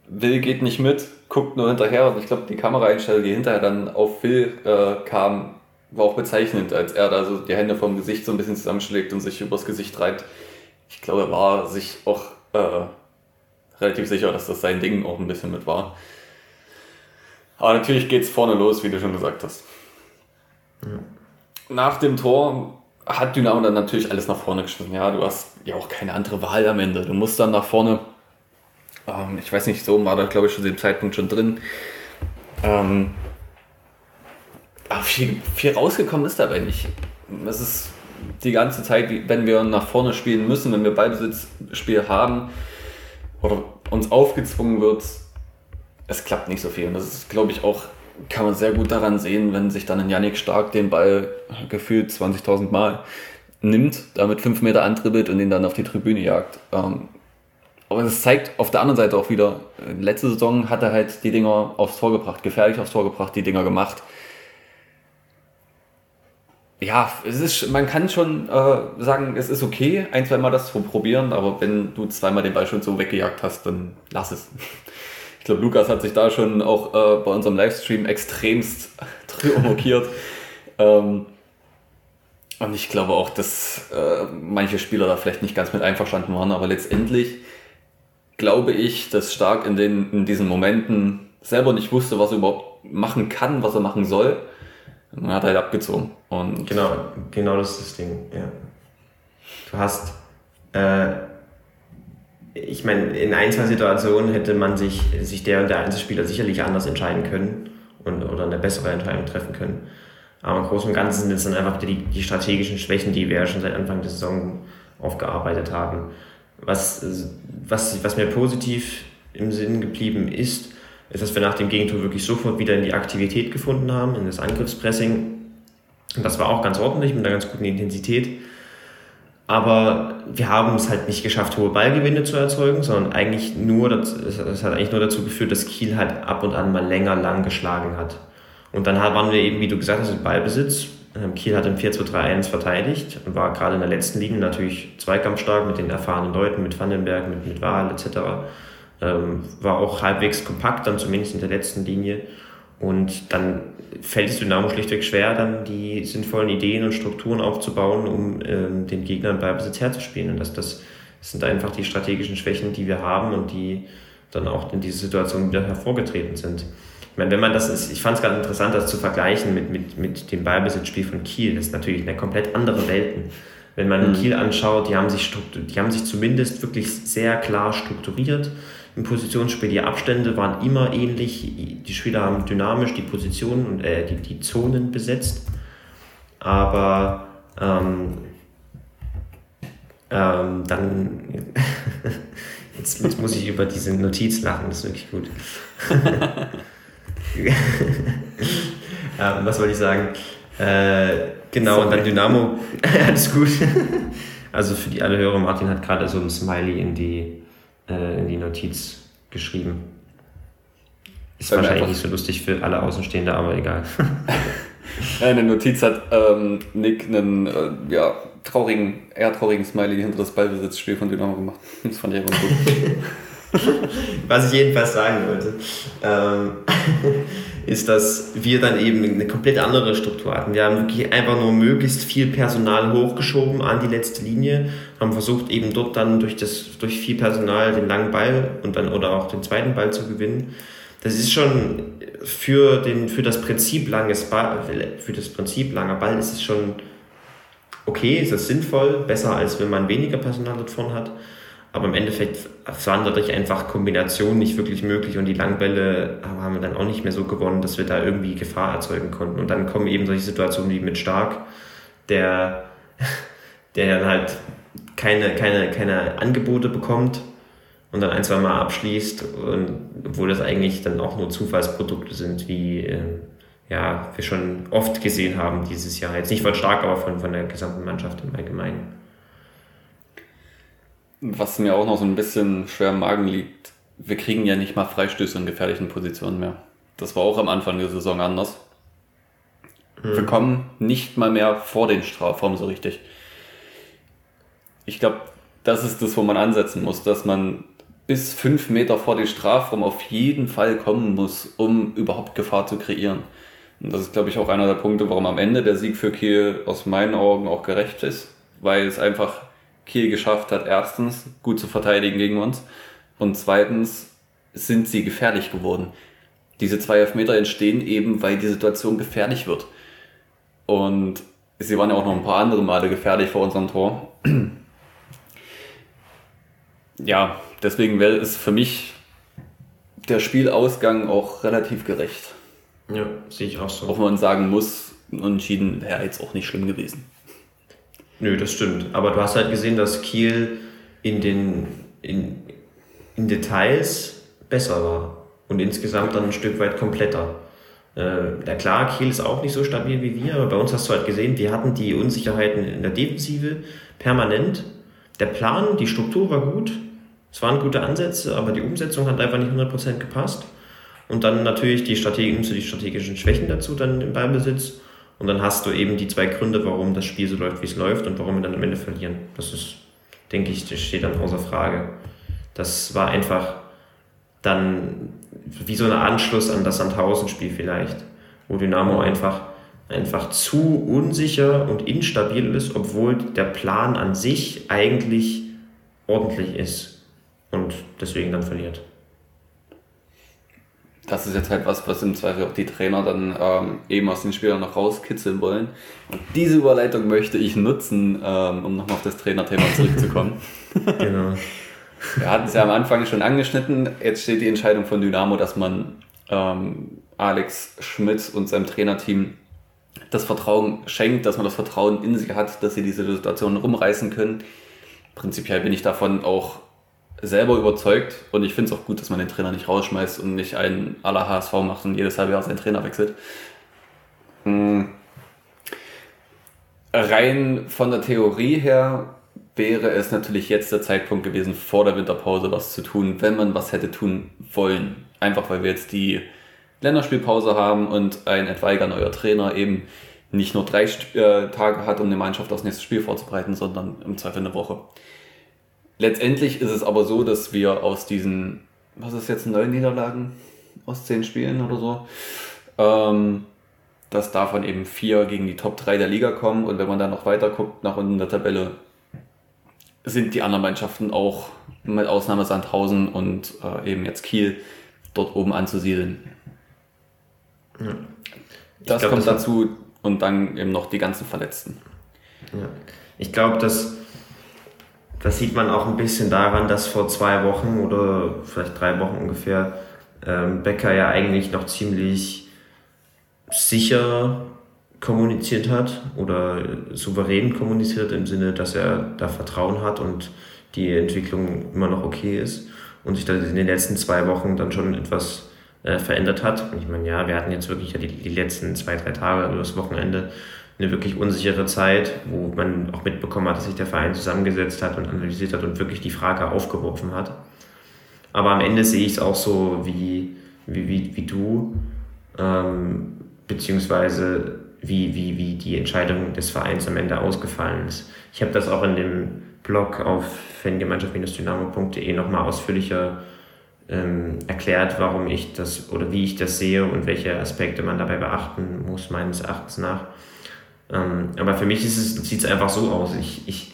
Will geht nicht mit, guckt nur hinterher und ich glaube, die Kameraeinstellung, die hinterher dann auf Phil äh, kam, war auch bezeichnend, als er da so die Hände vom Gesicht so ein bisschen zusammenschlägt und sich übers Gesicht reibt. Ich glaube, er war sich auch äh, relativ sicher, dass das sein Ding auch ein bisschen mit war. Aber natürlich geht es vorne los, wie du schon gesagt hast. Ja. Nach dem Tor hat Dynamo dann natürlich alles nach vorne geschmissen. Ja, du hast ja auch keine andere Wahl am Ende. Du musst dann nach vorne. Ähm, ich weiß nicht, so war da glaube ich schon zu dem Zeitpunkt schon drin. Ähm, aber viel, viel rausgekommen ist dabei nicht. Es ist die ganze Zeit, wenn wir nach vorne spielen müssen, wenn wir Ballbesitzspiel haben oder uns aufgezwungen wird, es klappt nicht so viel. Und das ist, glaube ich, auch, kann man sehr gut daran sehen, wenn sich dann ein Yannick Stark den Ball gefühlt 20.000 Mal nimmt, damit fünf Meter antribbelt und ihn dann auf die Tribüne jagt. Ähm, aber es zeigt auf der anderen Seite auch wieder, letzte Saison hat er halt die Dinger aufs Tor gebracht, gefährlich aufs Tor gebracht, die Dinger gemacht ja, es ist, man kann schon äh, sagen, es ist okay, ein, zweimal das zu probieren, aber wenn du zweimal den Ball schon so weggejagt hast, dann lass es. Ich glaube, Lukas hat sich da schon auch äh, bei unserem Livestream extremst mokiert. ähm, und ich glaube auch, dass äh, manche Spieler da vielleicht nicht ganz mit einverstanden waren, aber letztendlich glaube ich, dass Stark in, den, in diesen Momenten selber nicht wusste, was er überhaupt machen kann, was er machen soll und hat halt abgezogen. Und genau, genau das ist das Ding, ja. Du hast, äh, ich meine, in ein, zwei Situationen hätte man sich, sich der und der Einzelspieler sicherlich anders entscheiden können und, oder eine bessere Entscheidung treffen können. Aber im Großen und Ganzen sind es dann einfach die, die strategischen Schwächen, die wir ja schon seit Anfang der Saison aufgearbeitet haben. Was, was, was mir positiv im Sinn geblieben ist, ist, dass wir nach dem Gegentor wirklich sofort wieder in die Aktivität gefunden haben, in das Angriffspressing. Und das war auch ganz ordentlich mit einer ganz guten Intensität. Aber wir haben es halt nicht geschafft, hohe Ballgewinne zu erzeugen, sondern eigentlich nur, das hat eigentlich nur dazu geführt, dass Kiel halt ab und an mal länger lang geschlagen hat. Und dann waren wir eben, wie du gesagt hast, im Ballbesitz. Ähm, Kiel hat im 4-2-3-1 verteidigt und war gerade in der letzten Linie natürlich zweikampfstark mit den erfahrenen Leuten, mit Vandenberg, mit, mit Wahl etc. Ähm, war auch halbwegs kompakt, dann zumindest in der letzten Linie. Und dann fällt es Dynamo schlichtweg schwer, dann die sinnvollen Ideen und Strukturen aufzubauen, um ähm, den Gegnern Ballbesitz herzuspielen. Und das, das sind einfach die strategischen Schwächen, die wir haben und die dann auch in dieser Situation wieder hervorgetreten sind. Ich meine, wenn man das ist, ich fand es ganz interessant, das zu vergleichen mit, mit, mit dem Ballbesitzspiel von Kiel. Das ist natürlich eine komplett andere Welten. Wenn man mhm. Kiel anschaut, die haben, sich die haben sich zumindest wirklich sehr klar strukturiert im Positionsspiel. Die Abstände waren immer ähnlich. Die Spieler haben dynamisch die Positionen und äh, die, die Zonen besetzt. Aber ähm, ähm, dann jetzt, jetzt, muss ich über diese Notiz lachen, das ist wirklich gut. ähm, was wollte ich sagen? Äh, genau, Sorry. und dann Dynamo. Alles gut. also für die alle Hörer, Martin hat gerade so ein Smiley in die äh, in die Notiz geschrieben. Ist Weil wahrscheinlich nicht so lustig für alle Außenstehende, aber egal. In der Notiz hat ähm, Nick einen äh, ja, traurigen, eher traurigen Smiley hinter das Ballbesitzspiel von Dynamo gemacht. Das fand ich einfach gut. Was ich jedenfalls sagen wollte. Ähm, ist, dass wir dann eben eine komplett andere Struktur hatten. Wir haben wirklich einfach nur möglichst viel Personal hochgeschoben an die letzte Linie, haben versucht eben dort dann durch, das, durch viel Personal den langen Ball und dann oder auch den zweiten Ball zu gewinnen. Das ist schon für, den, für das Prinzip langes Ball, für das Prinzip langer Ball ist es schon okay, ist das sinnvoll, besser als wenn man weniger Personal dort vorne hat. Aber im Endeffekt waren dadurch einfach Kombinationen nicht wirklich möglich und die Langbälle haben wir dann auch nicht mehr so gewonnen, dass wir da irgendwie Gefahr erzeugen konnten. Und dann kommen eben solche Situationen wie mit Stark, der, der dann halt keine, keine, keine Angebote bekommt und dann ein, zwei Mal abschließt, und, obwohl das eigentlich dann auch nur Zufallsprodukte sind, wie äh, ja, wir schon oft gesehen haben dieses Jahr. Jetzt nicht von Stark, aber von, von der gesamten Mannschaft im Allgemeinen. Was mir auch noch so ein bisschen schwer im Magen liegt, wir kriegen ja nicht mal Freistöße in gefährlichen Positionen mehr. Das war auch am Anfang der Saison anders. Hm. Wir kommen nicht mal mehr vor den Strafraum so richtig. Ich glaube, das ist das, wo man ansetzen muss, dass man bis fünf Meter vor den Strafraum auf jeden Fall kommen muss, um überhaupt Gefahr zu kreieren. Und das ist, glaube ich, auch einer der Punkte, warum am Ende der Sieg für Kiel aus meinen Augen auch gerecht ist, weil es einfach Kiel geschafft hat, erstens gut zu verteidigen gegen uns und zweitens sind sie gefährlich geworden. Diese zwei Elfmeter entstehen eben, weil die Situation gefährlich wird. Und sie waren ja auch noch ein paar andere Male gefährlich vor unserem Tor. Ja, deswegen wäre es für mich der Spielausgang auch relativ gerecht. Ja, sehe ich auch so. Auch wenn man sagen muss, unentschieden wäre jetzt auch nicht schlimm gewesen. Nö, das stimmt. Aber du hast halt gesehen, dass Kiel in den in, in Details besser war und insgesamt dann ein Stück weit kompletter. Äh, ja klar, Kiel ist auch nicht so stabil wie wir, aber bei uns hast du halt gesehen, wir hatten die Unsicherheiten in der Defensive permanent. Der Plan, die Struktur war gut, es waren gute Ansätze, aber die Umsetzung hat einfach nicht 100% gepasst. Und dann natürlich die, Strategien, die strategischen Schwächen dazu dann im Ballbesitz und dann hast du eben die zwei Gründe, warum das Spiel so läuft, wie es läuft und warum wir dann am Ende verlieren. Das ist, denke ich, das steht dann außer Frage. Das war einfach dann wie so ein Anschluss an das Sandhausen-Spiel vielleicht, wo Dynamo einfach, einfach zu unsicher und instabil ist, obwohl der Plan an sich eigentlich ordentlich ist und deswegen dann verliert das ist jetzt halt was, was im Zweifel auch die Trainer dann ähm, eben aus den Spielern noch rauskitzeln wollen. Und diese Überleitung möchte ich nutzen, ähm, um nochmal auf das Trainerthema zurückzukommen. genau. Wir hatten es ja am Anfang schon angeschnitten. Jetzt steht die Entscheidung von Dynamo, dass man ähm, Alex Schmidt und seinem Trainerteam das Vertrauen schenkt, dass man das Vertrauen in sich hat, dass sie diese Situation rumreißen können. Prinzipiell bin ich davon auch selber überzeugt und ich finde es auch gut, dass man den Trainer nicht rausschmeißt und nicht einen aller HSV macht und jedes halbe Jahr seinen Trainer wechselt. Hm. Rein von der Theorie her wäre es natürlich jetzt der Zeitpunkt gewesen, vor der Winterpause was zu tun, wenn man was hätte tun wollen. Einfach weil wir jetzt die Länderspielpause haben und ein etwaiger neuer Trainer eben nicht nur drei äh, Tage hat, um die Mannschaft aufs nächste Spiel vorzubereiten, sondern im Zweifel eine Woche. Letztendlich ist es aber so, dass wir aus diesen, was ist jetzt, neun Niederlagen aus zehn Spielen oder so, ähm, dass davon eben vier gegen die Top 3 der Liga kommen und wenn man dann noch weiter guckt nach unten in der Tabelle, sind die anderen Mannschaften auch mit Ausnahme Sandhausen und äh, eben jetzt Kiel dort oben anzusiedeln. Ja. Das glaub, kommt das dazu und dann eben noch die ganzen Verletzten. Ja. Ich glaube, dass das sieht man auch ein bisschen daran, dass vor zwei Wochen oder vielleicht drei Wochen ungefähr ähm, Becker ja eigentlich noch ziemlich sicher kommuniziert hat oder souverän kommuniziert im Sinne, dass er da Vertrauen hat und die Entwicklung immer noch okay ist und sich dann in den letzten zwei Wochen dann schon etwas äh, verändert hat. Und ich meine, ja, wir hatten jetzt wirklich ja die, die letzten zwei, drei Tage oder das Wochenende eine wirklich unsichere Zeit, wo man auch mitbekommen hat, dass sich der Verein zusammengesetzt hat und analysiert hat und wirklich die Frage aufgeworfen hat. Aber am Ende sehe ich es auch so wie, wie, wie, wie du, ähm, beziehungsweise wie, wie, wie die Entscheidung des Vereins am Ende ausgefallen ist. Ich habe das auch in dem Blog auf fangemeinschaft-dynamo.de nochmal ausführlicher ähm, erklärt, warum ich das oder wie ich das sehe und welche Aspekte man dabei beachten muss, meines Erachtens nach. Ähm, aber für mich sieht es einfach so aus. Ich, ich,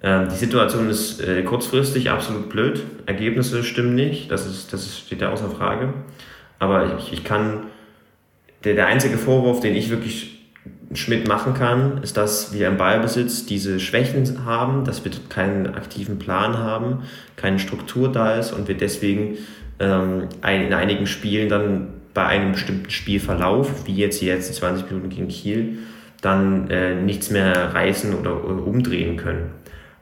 äh, die Situation ist äh, kurzfristig absolut blöd. Ergebnisse stimmen nicht. Das, ist, das steht ja außer Frage. Aber ich, ich kann, der, der einzige Vorwurf, den ich wirklich Schmidt machen kann, ist, dass wir im Ballbesitz diese Schwächen haben, dass wir keinen aktiven Plan haben, keine Struktur da ist und wir deswegen ähm, in einigen Spielen dann bei einem bestimmten Spielverlauf, wie jetzt die letzten 20 Minuten gegen Kiel, dann äh, nichts mehr reißen oder äh, umdrehen können.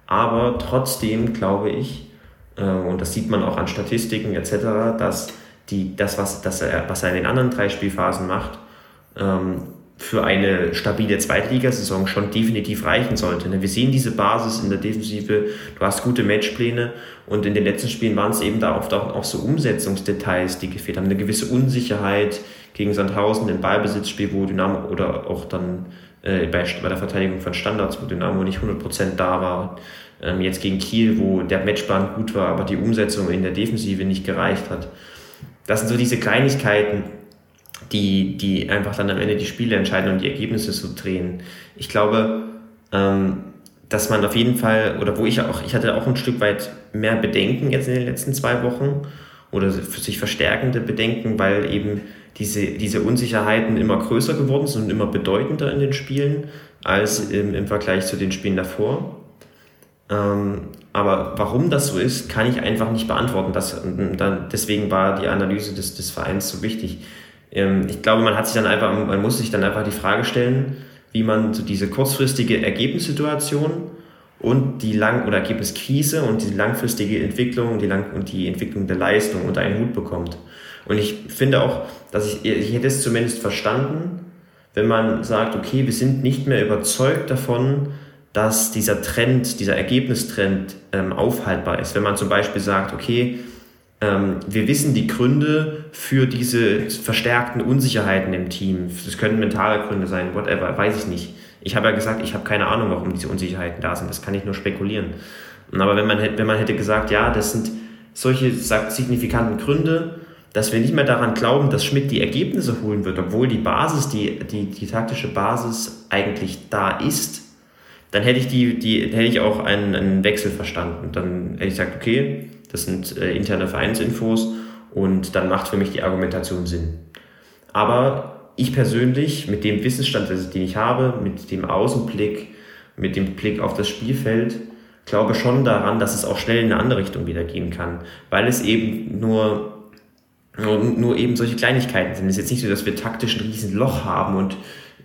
Aber trotzdem glaube ich, äh, und das sieht man auch an Statistiken etc., dass die, das, was, das er, was er in den anderen drei Spielphasen macht, ähm, für eine stabile Zweitligasaison schon definitiv reichen sollte. Ne? Wir sehen diese Basis in der Defensive, du hast gute Matchpläne und in den letzten Spielen waren es eben da oft auch so Umsetzungsdetails, die gefehlt haben. Eine gewisse Unsicherheit gegen Sandhausen im Ballbesitzspiel, wo Dynamo oder auch dann äh, bei, bei der Verteidigung von Standards, wo Dynamo nicht 100% da war. Ähm, jetzt gegen Kiel, wo der Matchplan gut war, aber die Umsetzung in der Defensive nicht gereicht hat. Das sind so diese Kleinigkeiten, die, die einfach dann am Ende die Spiele entscheiden und die Ergebnisse so drehen. Ich glaube, ähm, dass man auf jeden Fall, oder wo ich auch, ich hatte auch ein Stück weit mehr Bedenken jetzt in den letzten zwei Wochen oder sich verstärkende Bedenken, weil eben diese, diese Unsicherheiten immer größer geworden sind und immer bedeutender in den Spielen als im, im Vergleich zu den Spielen davor. Ähm, aber warum das so ist, kann ich einfach nicht beantworten. Das, dann, deswegen war die Analyse des, des Vereins so wichtig. Ähm, ich glaube, man hat sich dann einfach, man muss sich dann einfach die Frage stellen, wie man so diese kurzfristige Ergebnissituation und die Lang- oder Ergebniskrise und die langfristige Entwicklung die Lang und die Entwicklung der Leistung unter einen Hut bekommt. Und ich finde auch, dass ich, ich hätte es zumindest verstanden, wenn man sagt, okay, wir sind nicht mehr überzeugt davon, dass dieser Trend, dieser Ergebnistrend ähm, aufhaltbar ist. Wenn man zum Beispiel sagt, okay, ähm, wir wissen die Gründe für diese verstärkten Unsicherheiten im Team. Das können mentale Gründe sein, whatever, weiß ich nicht. Ich habe ja gesagt, ich habe keine Ahnung, warum diese Unsicherheiten da sind. Das kann ich nur spekulieren. Aber wenn man, wenn man hätte gesagt, ja, das sind solche signifikanten Gründe, dass wir nicht mehr daran glauben, dass Schmidt die Ergebnisse holen wird, obwohl die Basis, die, die, die taktische Basis eigentlich da ist, dann hätte ich, die, die, hätte ich auch einen, einen Wechsel verstanden. Dann hätte ich gesagt, okay, das sind äh, interne Vereinsinfos und dann macht für mich die Argumentation Sinn. Aber ich persönlich, mit dem Wissensstand, den ich habe, mit dem Außenblick, mit dem Blick auf das Spielfeld, glaube schon daran, dass es auch schnell in eine andere Richtung wieder gehen kann, weil es eben nur, nur, nur eben solche Kleinigkeiten sind. Es ist jetzt nicht so, dass wir taktisch ein riesen Loch haben und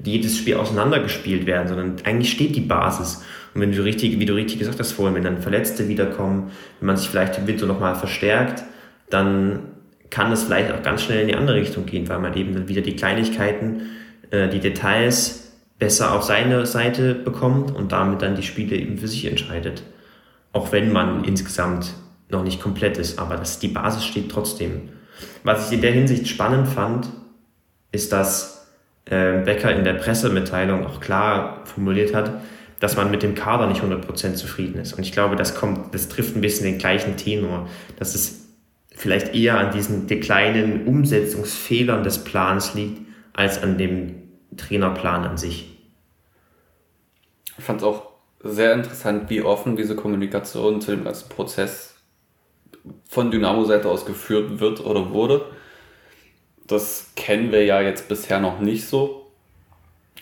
jedes Spiel auseinandergespielt werden, sondern eigentlich steht die Basis. Und wenn du richtig, wie du richtig gesagt hast vorhin, wenn dann Verletzte wiederkommen, wenn man sich vielleicht im Winter nochmal verstärkt, dann kann es vielleicht auch ganz schnell in die andere Richtung gehen, weil man eben dann wieder die Kleinigkeiten, äh, die Details besser auf seine Seite bekommt und damit dann die Spiele eben für sich entscheidet. Auch wenn man insgesamt noch nicht komplett ist, aber das, die Basis steht trotzdem. Was ich in der Hinsicht spannend fand, ist, dass äh, Becker in der Pressemitteilung auch klar formuliert hat, dass man mit dem Kader nicht 100% zufrieden ist. Und ich glaube, das kommt, das trifft ein bisschen den gleichen Tenor, dass es vielleicht eher an diesen kleinen Umsetzungsfehlern des Plans liegt, als an dem Trainerplan an sich. Ich fand es auch sehr interessant, wie offen diese Kommunikation zu dem ganzen Prozess von Dynamo-Seite aus geführt wird oder wurde. Das kennen wir ja jetzt bisher noch nicht so.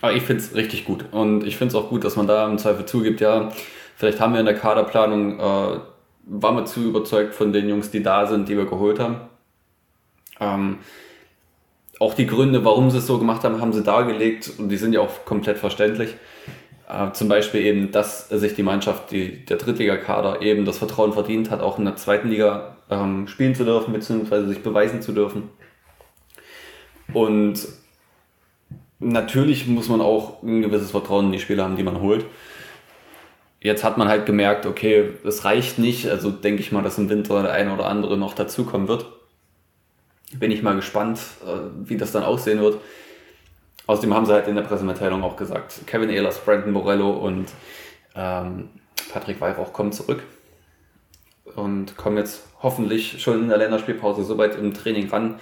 Aber ich finde es richtig gut. Und ich finde es auch gut, dass man da im Zweifel zugibt, ja, vielleicht haben wir in der Kaderplanung, äh, waren wir zu überzeugt von den Jungs, die da sind, die wir geholt haben. Ähm, auch die Gründe, warum sie es so gemacht haben, haben sie dargelegt und die sind ja auch komplett verständlich. Äh, zum Beispiel eben, dass sich die Mannschaft, die, der Drittligakader eben das Vertrauen verdient hat, auch in der zweiten Liga ähm, spielen zu dürfen, beziehungsweise sich beweisen zu dürfen. Und natürlich muss man auch ein gewisses Vertrauen in die Spieler haben, die man holt. Jetzt hat man halt gemerkt, okay, es reicht nicht. Also denke ich mal, dass im Winter der eine oder andere noch dazukommen wird. Bin ich mal gespannt, äh, wie das dann aussehen wird. Außerdem haben sie halt in der Pressemitteilung auch gesagt, Kevin Ehlers, Brandon Morello und ähm, Patrick Weihrauch kommen zurück und kommen jetzt hoffentlich schon in der Länderspielpause so weit im Training ran,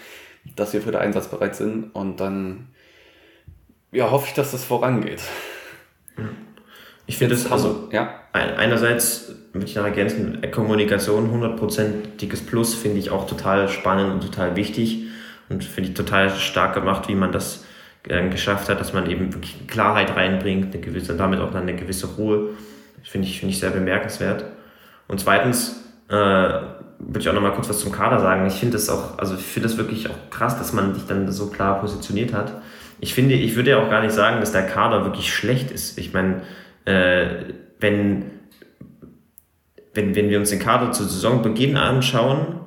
dass wir für den Einsatz bereit sind und dann ja, hoffe ich, dass das vorangeht. Ich finde es also, ja. einerseits würde ich noch ergänzen, Kommunikation 100%iges Plus finde ich auch total spannend und total wichtig und finde ich total stark gemacht, wie man das geschafft hat, dass man eben wirklich Klarheit reinbringt, eine gewisse, damit auch dann eine gewisse Ruhe. Finde ich, finde ich sehr bemerkenswert. Und zweitens, äh, würde ich auch noch mal kurz was zum Kader sagen. Ich finde das auch, also ich finde das wirklich auch krass, dass man sich dann so klar positioniert hat. Ich finde, ich würde ja auch gar nicht sagen, dass der Kader wirklich schlecht ist. Ich meine, äh, wenn, wenn, wenn wir uns den Kader zu Saisonbeginn anschauen,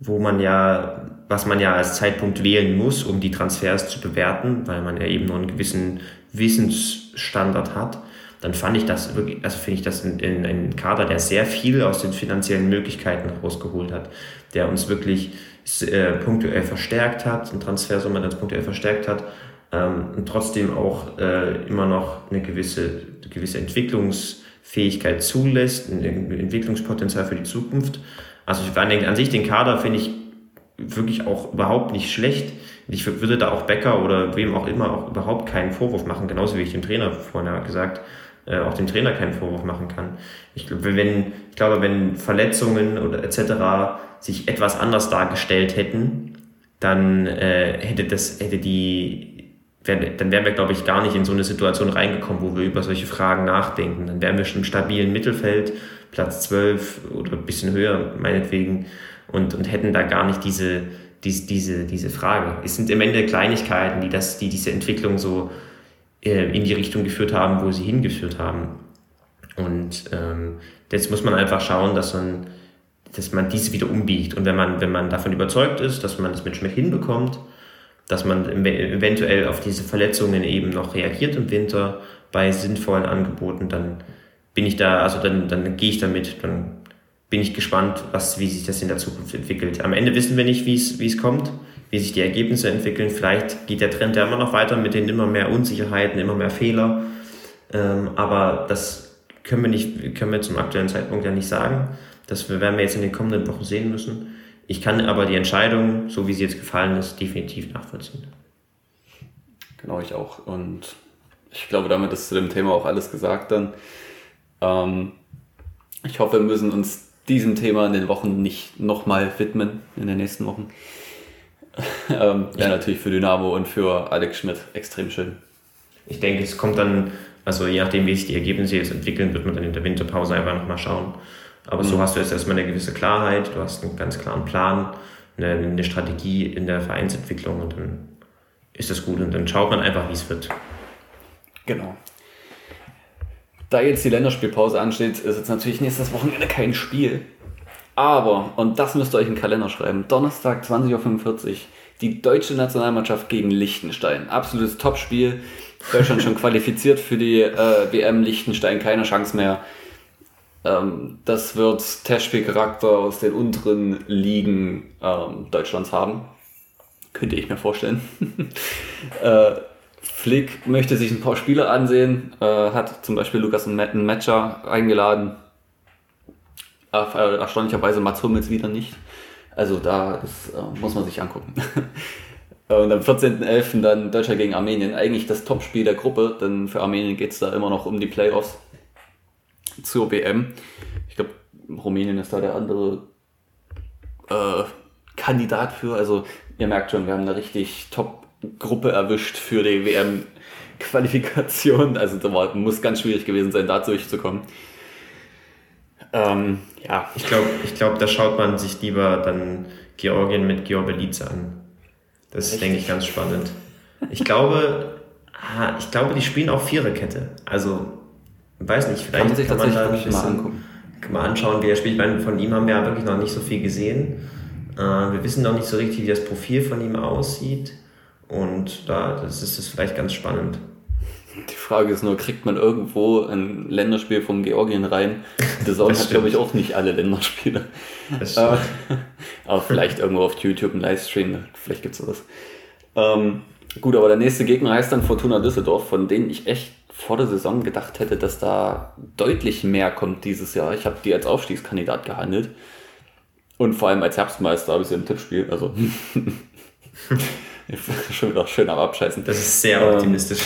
wo man ja, was man ja als Zeitpunkt wählen muss, um die Transfers zu bewerten, weil man ja eben nur einen gewissen Wissensstandard hat, dann fand ich das wirklich, also finde ich das in, in einen Kader, der sehr viel aus den finanziellen Möglichkeiten rausgeholt hat, der uns wirklich äh, punktuell verstärkt hat, ein Transfersumme das punktuell verstärkt hat ähm, und trotzdem auch äh, immer noch eine gewisse, eine gewisse Entwicklungsfähigkeit zulässt, ein Entwicklungspotenzial für die Zukunft. Also ich fand an sich den Kader finde ich wirklich auch überhaupt nicht schlecht. Ich würde da auch Becker oder wem auch immer auch überhaupt keinen Vorwurf machen, genauso wie ich dem Trainer vorhin gesagt äh, auch dem Trainer keinen Vorwurf machen kann. Ich glaube, wenn, ich glaube, wenn Verletzungen oder etc. sich etwas anders dargestellt hätten, dann äh, hätte das, hätte die, wär, dann wären wir, glaube ich, gar nicht in so eine Situation reingekommen, wo wir über solche Fragen nachdenken. Dann wären wir schon im stabilen Mittelfeld, Platz 12 oder ein bisschen höher, meinetwegen, und, und hätten da gar nicht diese, diese, diese, diese Frage. Es sind im Ende Kleinigkeiten, die, das, die diese Entwicklung so äh, in die Richtung geführt haben, wo sie hingeführt haben. Und ähm, jetzt muss man einfach schauen, dass man, dass man diese wieder umbiegt. Und wenn man, wenn man davon überzeugt ist, dass man das mit Schmidt hinbekommt, dass man eventuell auf diese Verletzungen eben noch reagiert im Winter bei sinnvollen Angeboten, dann bin ich da, also dann, dann gehe ich damit, dann bin ich gespannt, was, wie sich das in der Zukunft entwickelt. Am Ende wissen wir nicht, wie es, kommt wie sich die Ergebnisse entwickeln. Vielleicht geht der Trend ja immer noch weiter mit den immer mehr Unsicherheiten, immer mehr Fehler. Ähm, aber das können wir, nicht, können wir zum aktuellen Zeitpunkt ja nicht sagen. Das werden wir jetzt in den kommenden Wochen sehen müssen. Ich kann aber die Entscheidung, so wie sie jetzt gefallen ist, definitiv nachvollziehen. Genau, ich auch. Und ich glaube, damit ist zu dem Thema auch alles gesagt dann. Ähm, ich hoffe, wir müssen uns diesem Thema in den Wochen nicht nochmal widmen, in den nächsten Wochen ähm, Wäre natürlich für Dynamo und für Alex Schmidt extrem schön. Ich denke, es kommt dann, also je nachdem, wie sich die Ergebnisse jetzt entwickeln, wird man dann in der Winterpause einfach nochmal schauen. Aber mhm. so hast du jetzt erstmal eine gewisse Klarheit, du hast einen ganz klaren Plan, eine, eine Strategie in der Vereinsentwicklung und dann ist das gut und dann schaut man einfach, wie es wird. Genau. Da jetzt die Länderspielpause ansteht, ist jetzt natürlich nächstes Wochenende kein Spiel. Aber, und das müsst ihr euch im Kalender schreiben, Donnerstag 20.45 Uhr, die deutsche Nationalmannschaft gegen Liechtenstein. Absolutes Topspiel. Deutschland schon qualifiziert für die äh, WM Liechtenstein, keine Chance mehr. Ähm, das wird Testspielcharakter aus den unteren Ligen ähm, Deutschlands haben. Könnte ich mir vorstellen. äh, Flick möchte sich ein paar Spiele ansehen, äh, hat zum Beispiel Lukas einen Matcher eingeladen äh, erstaunlicherweise Mats Hummels wieder nicht. Also da das, äh, muss man sich angucken. Und am 14.11. dann Deutschland gegen Armenien. Eigentlich das Topspiel der Gruppe, denn für Armenien geht es da immer noch um die Playoffs zur WM. Ich glaube, Rumänien ist da der andere äh, Kandidat für. Also ihr merkt schon, wir haben eine richtig Top-Gruppe erwischt für die WM-Qualifikation. Also da muss ganz schwierig gewesen sein, da durchzukommen. Ähm, ja. Ich glaube, ich glaub, da schaut man sich lieber dann Georgien mit Georbelice an. Das ist, denke ich, ganz spannend. Ich glaube, ich glaube, die spielen auch Viererkette. Also, weiß nicht, vielleicht kann man, sich kann man da ein bisschen kann man anschauen, wie er spielt. Ich meine, von ihm haben wir ja wirklich noch nicht so viel gesehen. Äh, wir wissen noch nicht so richtig, wie das Profil von ihm aussieht. Und da das ist es vielleicht ganz spannend. Die Frage ist nur, kriegt man irgendwo ein Länderspiel von Georgien rein? The Zone hat, glaube ich, auch nicht alle Länderspiele. Aber, aber vielleicht irgendwo auf YouTube ein Livestream, vielleicht gibt es sowas. Ähm, gut, aber der nächste Gegner heißt dann Fortuna Düsseldorf, von denen ich echt vor der Saison gedacht hätte, dass da deutlich mehr kommt dieses Jahr. Ich habe die als Aufstiegskandidat gehandelt. Und vor allem als Herbstmeister habe ich sie im Tippspiel. Also schon wieder schön am Abscheißen. Das ist sehr ähm, optimistisch.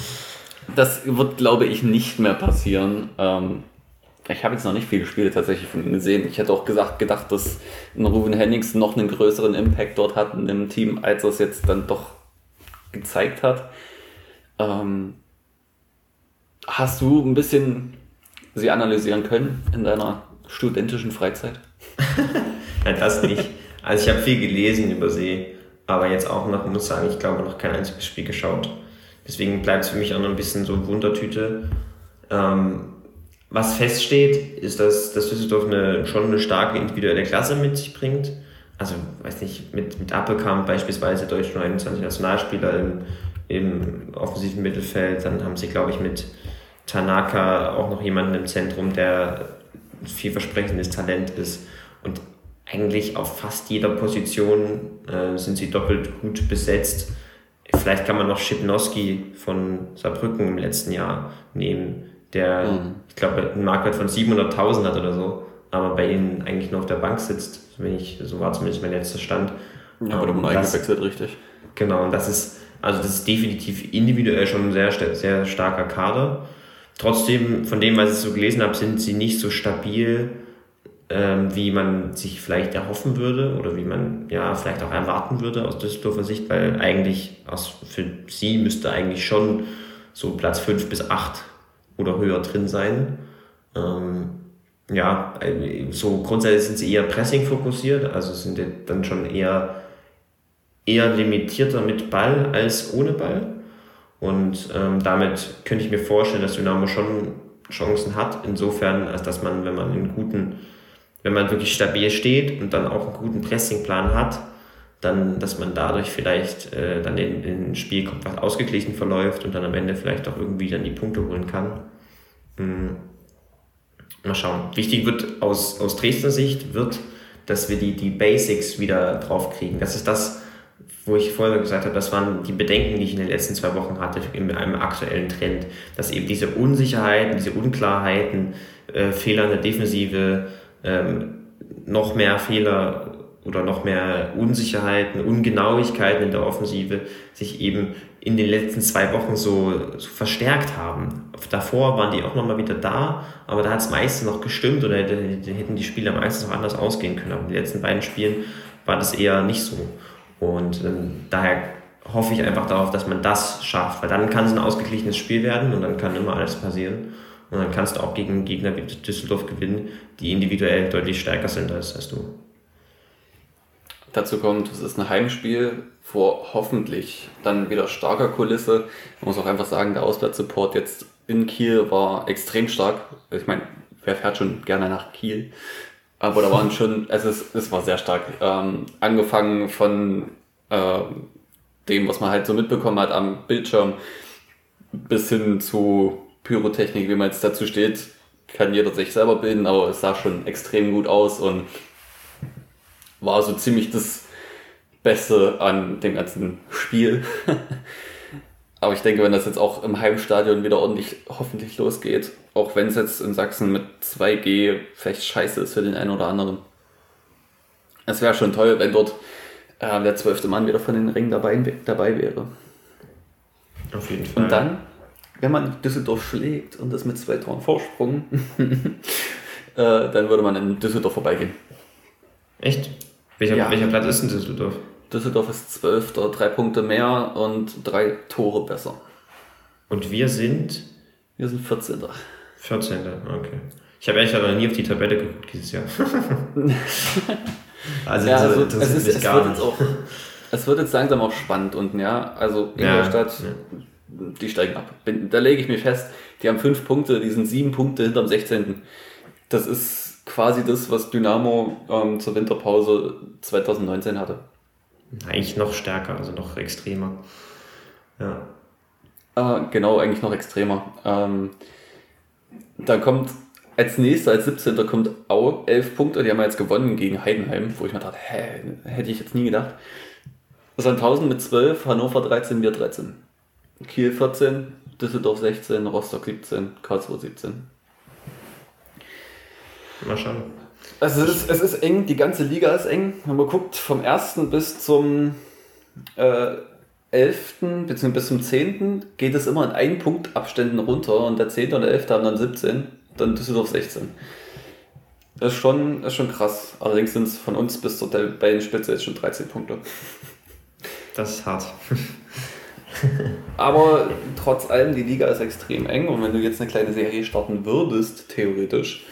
das wird, glaube ich, nicht mehr passieren. Ähm, ich habe jetzt noch nicht viele Spiele tatsächlich von ihm gesehen. Ich hätte auch gesagt, gedacht, dass Ruben Hennings noch einen größeren Impact dort hat in dem Team, als er es jetzt dann doch gezeigt hat. Ähm, hast du ein bisschen sie analysieren können in deiner studentischen Freizeit? ja, das nicht. Also ich habe viel gelesen über sie, aber jetzt auch noch, muss sagen, ich glaube noch kein einziges Spiel geschaut. Deswegen bleibt es für mich auch noch ein bisschen so Wundertüte. Ähm, was feststeht, ist, dass, dass Düsseldorf eine, schon eine starke individuelle Klasse mit sich bringt. Also, weiß nicht, mit, mit Appelkamp beispielsweise deutschen 21 Nationalspieler im, im offensiven Mittelfeld. Dann haben sie, glaube ich, mit Tanaka auch noch jemanden im Zentrum, der vielversprechendes Talent ist. Und eigentlich auf fast jeder Position äh, sind sie doppelt gut besetzt. Vielleicht kann man noch Schipnowski von Saarbrücken im letzten Jahr nehmen, der, mhm. ich glaube, einen Marktwert von 700.000 hat oder so, aber bei ihnen eigentlich nur auf der Bank sitzt. Wenn ich, so war zumindest mein letzter Stand. Ja, wurde man eingewechselt, richtig. Genau, und das ist, also das ist definitiv individuell schon ein sehr, sehr starker Kader. Trotzdem, von dem, was ich so gelesen habe, sind sie nicht so stabil, ähm, wie man sich vielleicht erhoffen würde oder wie man ja vielleicht auch erwarten würde aus Düsseldorfer Sicht, weil eigentlich aus, für sie müsste eigentlich schon so Platz 5 bis 8 oder höher drin sein. Ähm, ja, äh, so grundsätzlich sind sie eher Pressing fokussiert, also sind dann schon eher, eher limitierter mit Ball als ohne Ball. Und ähm, damit könnte ich mir vorstellen, dass Dynamo schon Chancen hat, insofern, als dass man, wenn man einen guten, wenn man wirklich stabil steht und dann auch einen guten Pressingplan hat, dann, dass man dadurch vielleicht äh, dann in, in Spiel kommt, was ausgeglichen verläuft und dann am Ende vielleicht auch irgendwie dann die Punkte holen kann. Mhm. Mal schauen. Wichtig wird aus, aus Dresdner Sicht wird, dass wir die, die Basics wieder draufkriegen. Das ist das, wo ich vorher gesagt habe, das waren die Bedenken, die ich in den letzten zwei Wochen hatte, in einem aktuellen Trend, dass eben diese Unsicherheiten, diese Unklarheiten, äh, Fehler in der Defensive, ähm, noch mehr Fehler oder noch mehr Unsicherheiten, Ungenauigkeiten in der Offensive sich eben in den letzten zwei Wochen so, so verstärkt haben. Davor waren die auch nochmal wieder da, aber da hat es meistens noch gestimmt oder hätten die Spiele meistens noch anders ausgehen können. Aber in den letzten beiden Spielen war das eher nicht so. Und ähm, daher hoffe ich einfach darauf, dass man das schafft, weil dann kann es ein ausgeglichenes Spiel werden und dann kann immer alles passieren. Und dann kannst du auch gegen Gegner wie Düsseldorf gewinnen, die individuell deutlich stärker sind als, als du. Dazu kommt, es ist ein Heimspiel vor hoffentlich dann wieder starker Kulisse. Man muss auch einfach sagen, der Auswärtssupport jetzt in Kiel war extrem stark. Ich meine, wer fährt schon gerne nach Kiel? Aber da waren schon, es, es war sehr stark. Ähm, angefangen von äh, dem, was man halt so mitbekommen hat am Bildschirm, bis hin zu Pyrotechnik, wie man jetzt dazu steht, kann jeder sich selber bilden, aber es sah schon extrem gut aus und war so ziemlich das Beste an dem ganzen Spiel. Aber ich denke, wenn das jetzt auch im Heimstadion wieder ordentlich hoffentlich losgeht, auch wenn es jetzt in Sachsen mit 2G vielleicht scheiße ist für den einen oder anderen. Es wäre schon toll, wenn dort äh, der zwölfte Mann wieder von den Ringen dabei, dabei wäre. Auf jeden Fall. Und dann, wenn man Düsseldorf schlägt und das mit zwei Toren Vorsprung, äh, dann würde man in Düsseldorf vorbeigehen. Echt? Welcher, ja. welcher Platz ist denn Düsseldorf? Düsseldorf ist Zwölfter, drei Punkte mehr und drei Tore besser. Und wir sind? Wir sind 14. 14. Okay. Ich habe eigentlich noch nie auf die Tabelle geguckt dieses Jahr. also, ja, also es, ist, es, wird jetzt auch, es wird jetzt langsam auch spannend unten, ja. Also Ingolstadt, ja, ja. Die steigen ab. Da lege ich mich fest, die haben fünf Punkte, die sind sieben Punkte hinterm 16. Das ist quasi das, was Dynamo ähm, zur Winterpause 2019 hatte. Eigentlich noch stärker, also noch extremer. Ja. Äh, genau, eigentlich noch extremer. Ähm, dann kommt als nächster, als 17. kommt Au, 11 Punkte, die haben wir jetzt gewonnen gegen Heidenheim, wo ich mir dachte, hä, hätte ich jetzt nie gedacht. Sandhausen mit 12, Hannover 13, wir 13. Kiel 14, Düsseldorf 16, Rostock 17, Karlsruhe 17. Mal schauen. Also es ist, es ist eng, die ganze Liga ist eng. Wenn man guckt, vom 1. bis zum äh, 11. bzw. bis zum 10. geht es immer in einen Punkt Abständen runter und der 10. und der 11. haben dann 17, dann Düsseldorf 16. Das ist schon, ist schon krass. Allerdings sind es von uns bis zur Tabellenspitze jetzt schon 13 Punkte. Das ist hart. Aber trotz allem, die Liga ist extrem eng und wenn du jetzt eine kleine Serie starten würdest, theoretisch,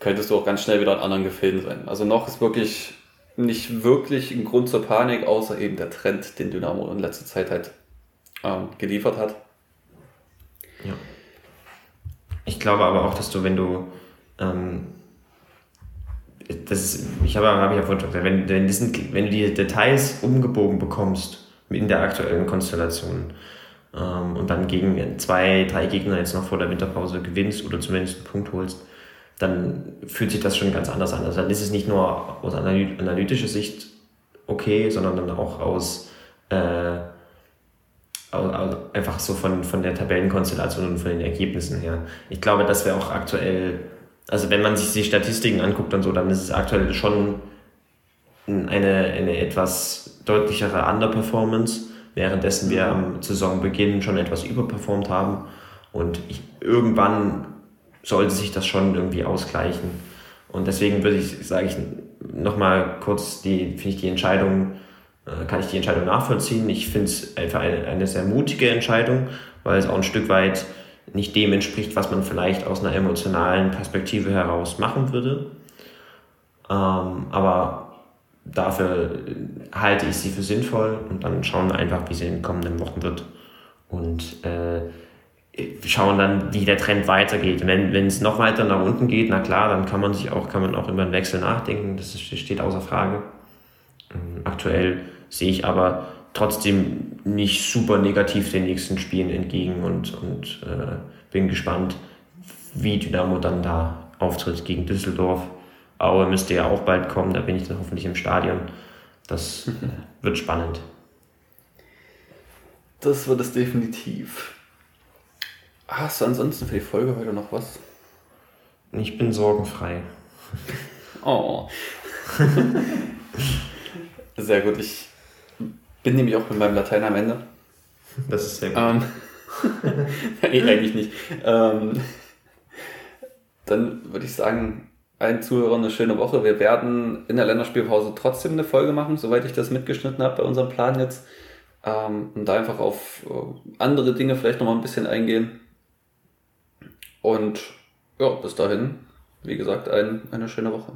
könntest du auch ganz schnell wieder an anderen Gefilden sein. Also noch ist wirklich nicht wirklich ein Grund zur Panik, außer eben der Trend, den Dynamo in letzter Zeit halt ähm, geliefert hat. Ja. Ich glaube aber auch, dass du, wenn du ähm, das ist, ich habe, habe ich ja vorhin gesagt, wenn, wenn, diesen, wenn du die Details umgebogen bekommst in der aktuellen Konstellation ähm, und dann gegen zwei, drei Gegner jetzt noch vor der Winterpause gewinnst oder zumindest einen Punkt holst, dann fühlt sich das schon ganz anders an. Also dann ist es nicht nur aus analytischer Sicht okay, sondern dann auch aus, äh, aus einfach so von, von der Tabellenkonstellation und von den Ergebnissen her. Ich glaube, dass wir auch aktuell also wenn man sich die Statistiken anguckt und so, dann ist es aktuell schon eine, eine etwas deutlichere Underperformance, währenddessen wir am Saisonbeginn schon etwas überperformt haben. Und ich, irgendwann sollte sich das schon irgendwie ausgleichen. Und deswegen würde ich, sage ich nochmal kurz, die, finde ich die Entscheidung, äh, kann ich die Entscheidung nachvollziehen. Ich finde es einfach eine, eine sehr mutige Entscheidung, weil es auch ein Stück weit nicht dem entspricht, was man vielleicht aus einer emotionalen Perspektive heraus machen würde. Ähm, aber dafür halte ich sie für sinnvoll und dann schauen wir einfach, wie sie in den kommenden Wochen wird und äh, schauen dann, wie der Trend weitergeht. Wenn es noch weiter nach unten geht, na klar, dann kann man sich auch, kann man auch über einen Wechsel nachdenken, das steht außer Frage. Ähm, aktuell sehe ich aber trotzdem nicht super negativ den nächsten Spielen entgegen und, und äh, bin gespannt, wie Dynamo dann da auftritt gegen Düsseldorf. Aue müsste ja auch bald kommen, da bin ich dann hoffentlich im Stadion. Das wird spannend. Das wird es definitiv. Hast du ansonsten für die Folge heute noch was? Ich bin sorgenfrei. Oh. Sehr gut. Ich bin nämlich auch mit meinem Latein am Ende. Das ist sehr gut. Ähm, nee, eigentlich nicht. Ähm, dann würde ich sagen, allen Zuhörern eine schöne Woche. Wir werden in der Länderspielpause trotzdem eine Folge machen, soweit ich das mitgeschnitten habe bei unserem Plan jetzt. Ähm, und da einfach auf äh, andere Dinge vielleicht nochmal ein bisschen eingehen. Und ja, bis dahin, wie gesagt, ein, eine schöne Woche.